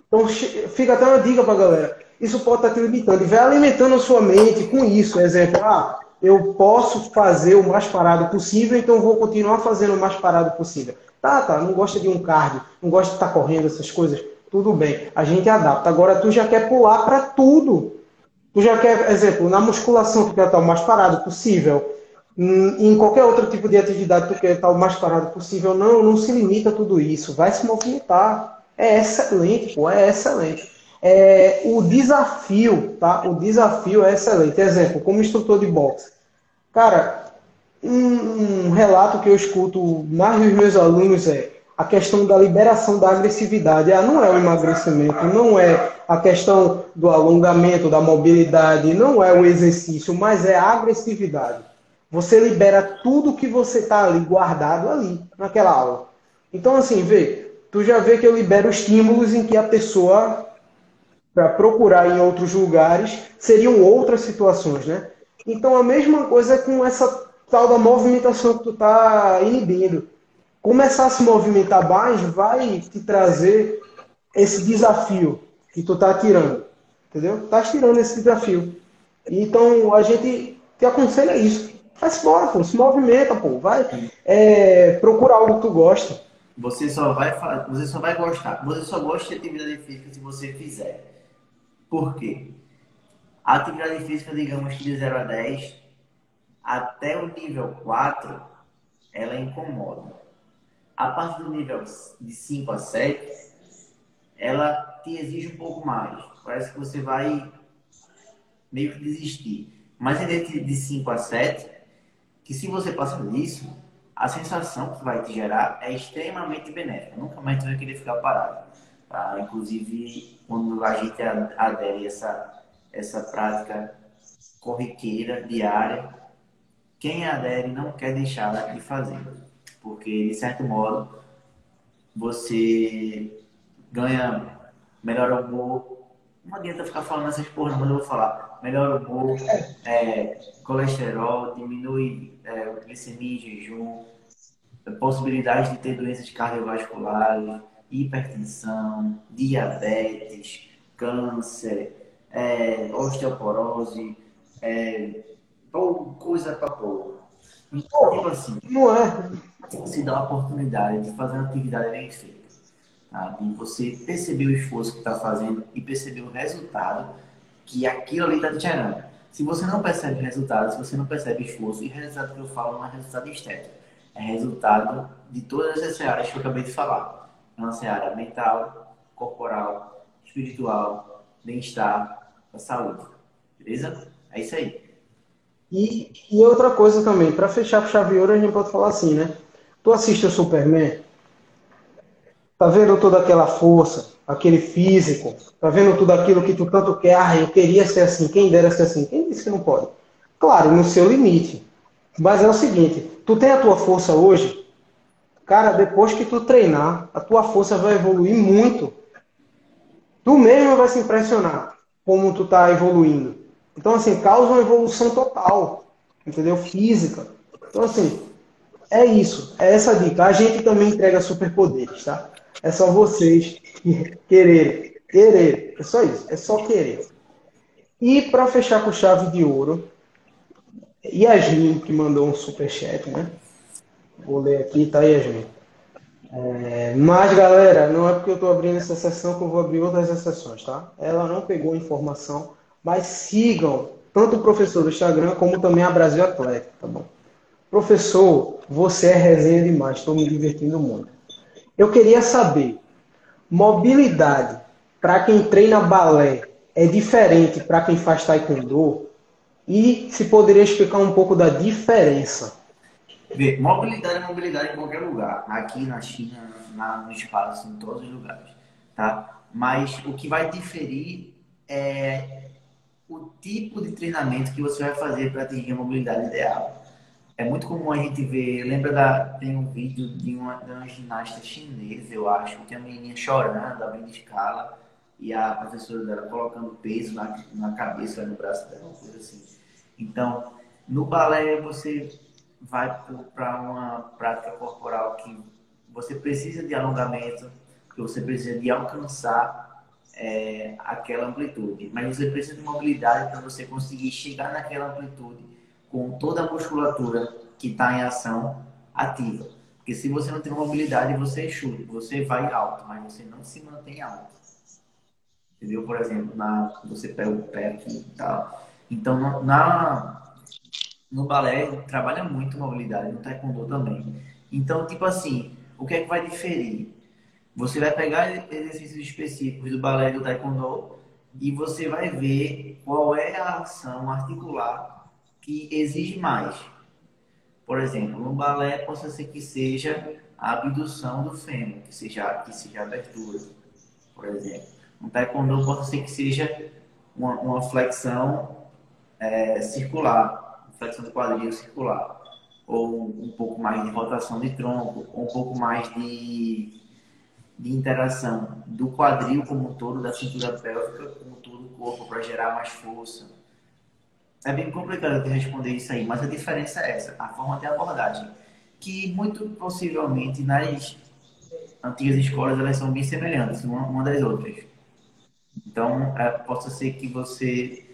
Então, fica até uma dica para galera. Isso pode estar te limitando. E vai alimentando a sua mente com isso. Exemplo, ah, eu posso fazer o mais parado possível, então vou continuar fazendo o mais parado possível. Tá, tá, não gosta de um cardio, não gosta de estar correndo, essas coisas. Tudo bem, a gente adapta. Agora tu já quer pular para tudo. Tu já quer, exemplo, na musculação tu quer estar o mais parado possível. Em qualquer outro tipo de atividade tu quer estar o mais parado possível. Não, não se limita a tudo isso. Vai se movimentar. É excelente, pô, é excelente. É, o desafio, tá? O desafio é excelente. Exemplo, como instrutor de boxe. Cara, um, um, relato que eu escuto mais dos meus alunos é a questão da liberação da agressividade. Ah, não é o emagrecimento, não é a questão do alongamento, da mobilidade, não é o exercício, mas é a agressividade. Você libera tudo que você está ali guardado ali, naquela aula. Então, assim, vê, tu já vê que eu libero estímulos em que a pessoa, para procurar em outros lugares, seriam outras situações, né? Então, a mesma coisa com essa tal da movimentação que tu tá inibindo. Começar a se movimentar mais vai te trazer esse desafio que tu tá tirando. Entendeu? Tá tirando esse desafio. Então a gente te aconselha isso. Faz fora, pô, se movimenta, pô, vai. É, procura algo que tu gosta. Você só vai você só vai gostar. Você só gosta de atividade física se você fizer. Por quê? A atividade física, digamos que de 0 a 10, até o nível 4, ela incomoda. A partir do nível de 5 a 7, ela te exige um pouco mais. Parece que você vai meio que desistir. Mas dentro de 5 a 7, que se você passar disso, a sensação que vai te gerar é extremamente benéfica. Nunca mais tu vai querer ficar parado. Tá? Inclusive, quando a gente adere essa, essa prática corriqueira, diária, quem adere não quer deixar de fazer, porque de certo modo você ganha melhor humor. Não adianta ficar falando essas porra, mas eu vou falar. Melhor humor, é, colesterol, diminui é, glicemia em jejum, possibilidade de ter doenças cardiovasculares, hipertensão, diabetes, câncer, é, osteoporose, é, coisa pra porra. Então, tipo assim, não é? Se dá a oportunidade de fazer uma atividade bem feita. Tá? E você perceber o esforço que está fazendo e perceber o resultado que aquilo ali está te gerando. Se você não percebe resultado, se você não percebe esforço, e resultado que eu falo não é resultado estético, é resultado de todas essas áreas que eu acabei de falar. É uma área mental, corporal, espiritual, bem-estar, saúde. Beleza? É isso aí. E, e outra coisa também, para fechar com chave ouro, a gente pode falar assim, né? Tu assiste o Superman, tá vendo toda aquela força, aquele físico, tá vendo tudo aquilo que tu tanto quer, ah, eu queria ser assim, quem dera ser assim, quem disse que não pode? Claro, no seu limite. Mas é o seguinte, tu tem a tua força hoje, cara, depois que tu treinar, a tua força vai evoluir muito. Tu mesmo vai se impressionar como tu tá evoluindo. Então, assim, causa uma evolução total, entendeu? Física. Então, assim, é isso. É essa dica. A gente também entrega superpoderes, tá? É só vocês quererem. Querer. É só isso. É só querer. E para fechar com chave de ouro, Yasmin, que mandou um superchat, né? Vou ler aqui, tá, Yasmin? É, mas, galera, não é porque eu estou abrindo essa sessão que eu vou abrir outras exceções, tá? Ela não pegou informação mas sigam tanto o professor do Instagram como também a Brasil Atlético, tá bom? Professor, você é resenha demais, estou me divertindo muito. Eu queria saber, mobilidade para quem treina balé é diferente para quem faz taekwondo? E se poderia explicar um pouco da diferença? Mobilidade é mobilidade em qualquer lugar. Aqui na China, na, no espaço, em todos os lugares. Tá? Mas o que vai diferir é o tipo de treinamento que você vai fazer para atingir a mobilidade ideal. É muito comum a gente ver, lembra da tem um vídeo de uma, de uma ginasta chinesa, eu acho, que uma menininha chorando, abrindo escala, e a professora dela colocando peso na, na cabeça, no braço dela, uma coisa assim. Então, no balé você vai para uma prática corporal que você precisa de alongamento, que você precisa de alcançar é, aquela amplitude, mas você precisa de mobilidade para você conseguir chegar naquela amplitude com toda a musculatura que está em ação ativa. Porque se você não tem mobilidade, você é chute, você vai alto, mas você não se mantém alto. Entendeu? Por exemplo, na, você pega o pé aqui e tal. Então, na, no balé, trabalha muito mobilidade, no taekwondo também. Então, tipo assim, o que é que vai diferir? Você vai pegar exercícios específicos do balé e do taekwondo e você vai ver qual é a ação articular que exige mais. Por exemplo, no balé, possa ser que seja a abdução do fêmur, que seja, que seja a abertura, por exemplo. No taekwondo pode ser que seja uma, uma flexão é, circular, flexão do quadril circular, ou um pouco mais de rotação de tronco, ou um pouco mais de, de interação do quadril como um todo, da cintura pélvica como todo o corpo, para gerar mais força. É bem complicado de responder isso aí, mas a diferença é essa, a forma de abordagem, que muito possivelmente nas antigas escolas elas são bem semelhantes uma, uma das outras. Então, é, possa ser que você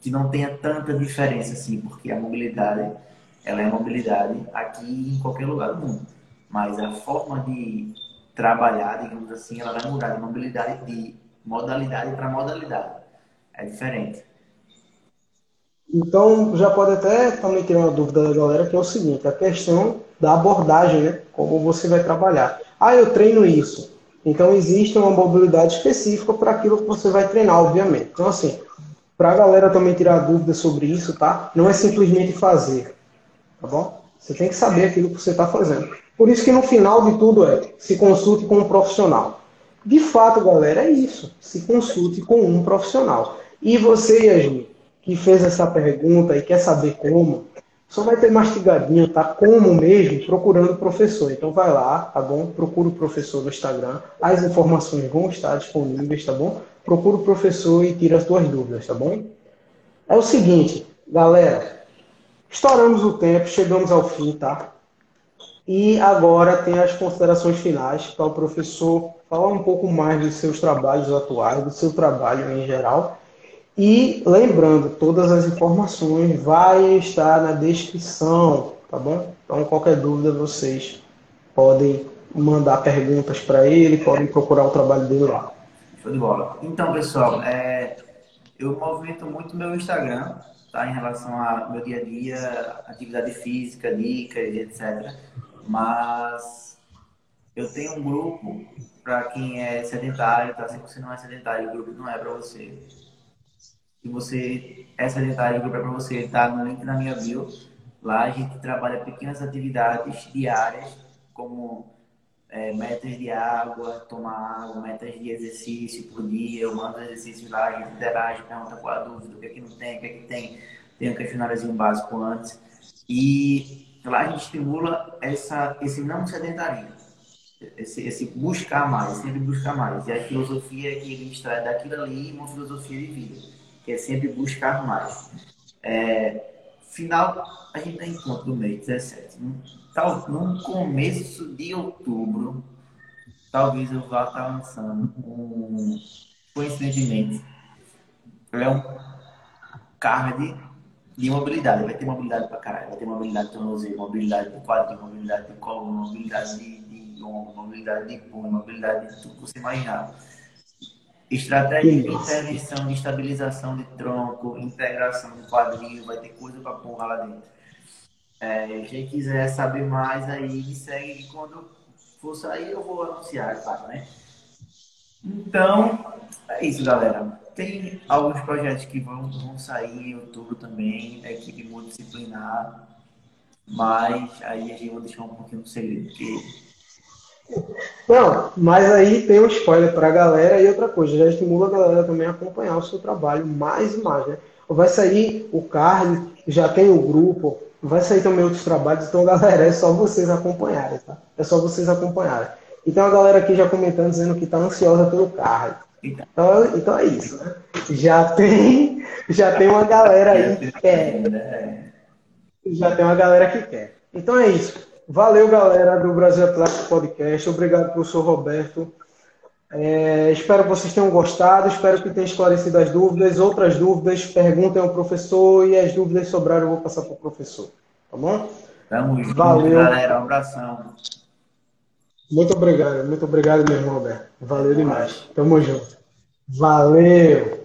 que não tenha tanta diferença assim, porque a mobilidade, ela é mobilidade aqui em qualquer lugar do mundo. Mas a forma de trabalhar, digamos assim, ela vai mudar de mobilidade de modalidade para modalidade. É diferente. Então, já pode até também ter uma dúvida da galera, que é o seguinte, a questão da abordagem, né? Como você vai trabalhar. Ah, eu treino isso. Então, existe uma mobilidade específica para aquilo que você vai treinar, obviamente. Então, assim, para a galera também tirar dúvidas sobre isso, tá? Não é simplesmente fazer, tá bom? Você tem que saber aquilo que você está fazendo. Por isso que no final de tudo é, se consulte com um profissional. De fato, galera, é isso. Se consulte com um profissional. E você, Yasmin, que fez essa pergunta e quer saber como, só vai ter mastigadinho, tá? Como mesmo, procurando o professor. Então vai lá, tá bom? Procura o professor no Instagram. As informações vão estar disponíveis, tá bom? Procura o professor e tira as tuas dúvidas, tá bom? É o seguinte, galera. Estouramos o tempo, chegamos ao fim, tá? E agora tem as considerações finais para o professor falar um pouco mais dos seus trabalhos atuais, do seu trabalho em geral e lembrando, todas as informações vai estar na descrição, tá bom? Então qualquer dúvida vocês podem mandar perguntas para ele, podem procurar o trabalho dele lá. Show de bola. Então, pessoal, é, eu movimento muito meu Instagram, tá? Em relação ao meu dia a dia, atividade física, dicas, etc. Mas eu tenho um grupo para quem é sedentário, tá? Se você não é sedentário, o grupo não é para você se você essa detalhe que para você tá no link na minha bio. Lá a gente trabalha pequenas atividades diárias, como é, metas de água, tomar água, metas de exercício por dia. Eu mando exercícios lá, a gente interage, pergunta qual a dúvida, o que é que não tem, o que é que tem. Tem um questionáriozinho básico antes. E lá a gente estimula essa, esse não sedentarismo. Esse, esse buscar mais, sempre buscar mais. E a filosofia que ele extrai daquilo ali uma filosofia de vida que é sempre buscar mais. É, final, a gente tem encontro do mês 17. Tal, no começo de outubro, talvez eu vá estar lançando um, coincidentemente, é um card de mobilidade. Vai ter mobilidade pra caralho. Vai ter mobilidade de tornozelo, mobilidade de quadril, mobilidade de coluna, mobilidade de, de ombro, mobilidade de punho, mobilidade de tudo que você imaginar. Estratégia de intervenção, de estabilização de tronco, integração de quadril, vai ter coisa pra porra lá dentro. É, quem quiser saber mais aí, me segue quando for sair, eu vou anunciar, claro, né? Então, é isso, galera. Tem alguns projetos que vão, vão sair em outubro também, a equipe multidisciplinar, mas aí a gente vai deixar um pouquinho no segredo, porque não, mas aí tem um spoiler para a galera e outra coisa, já estimula a galera também a acompanhar o seu trabalho mais e mais, né? Vai sair o card, já tem o grupo, vai sair também outros trabalhos, então galera, é só vocês acompanharem, tá? É só vocês acompanharem. Então a galera aqui já comentando dizendo que está ansiosa pelo card. Então, então é isso, né? Já tem, já tem uma galera aí que quer. Já tem uma galera que quer. Então é isso. Valeu, galera do Brasil Atlético Podcast. Obrigado, professor Roberto. É, espero que vocês tenham gostado, espero que tenham esclarecido as dúvidas. Outras dúvidas, perguntem ao professor e as dúvidas sobraram, eu vou passar para o professor. Tá bom? Tamo junto, Valeu. galera. Um abração. Muito obrigado, muito obrigado mesmo, Roberto. Valeu demais. Tamo junto. Valeu!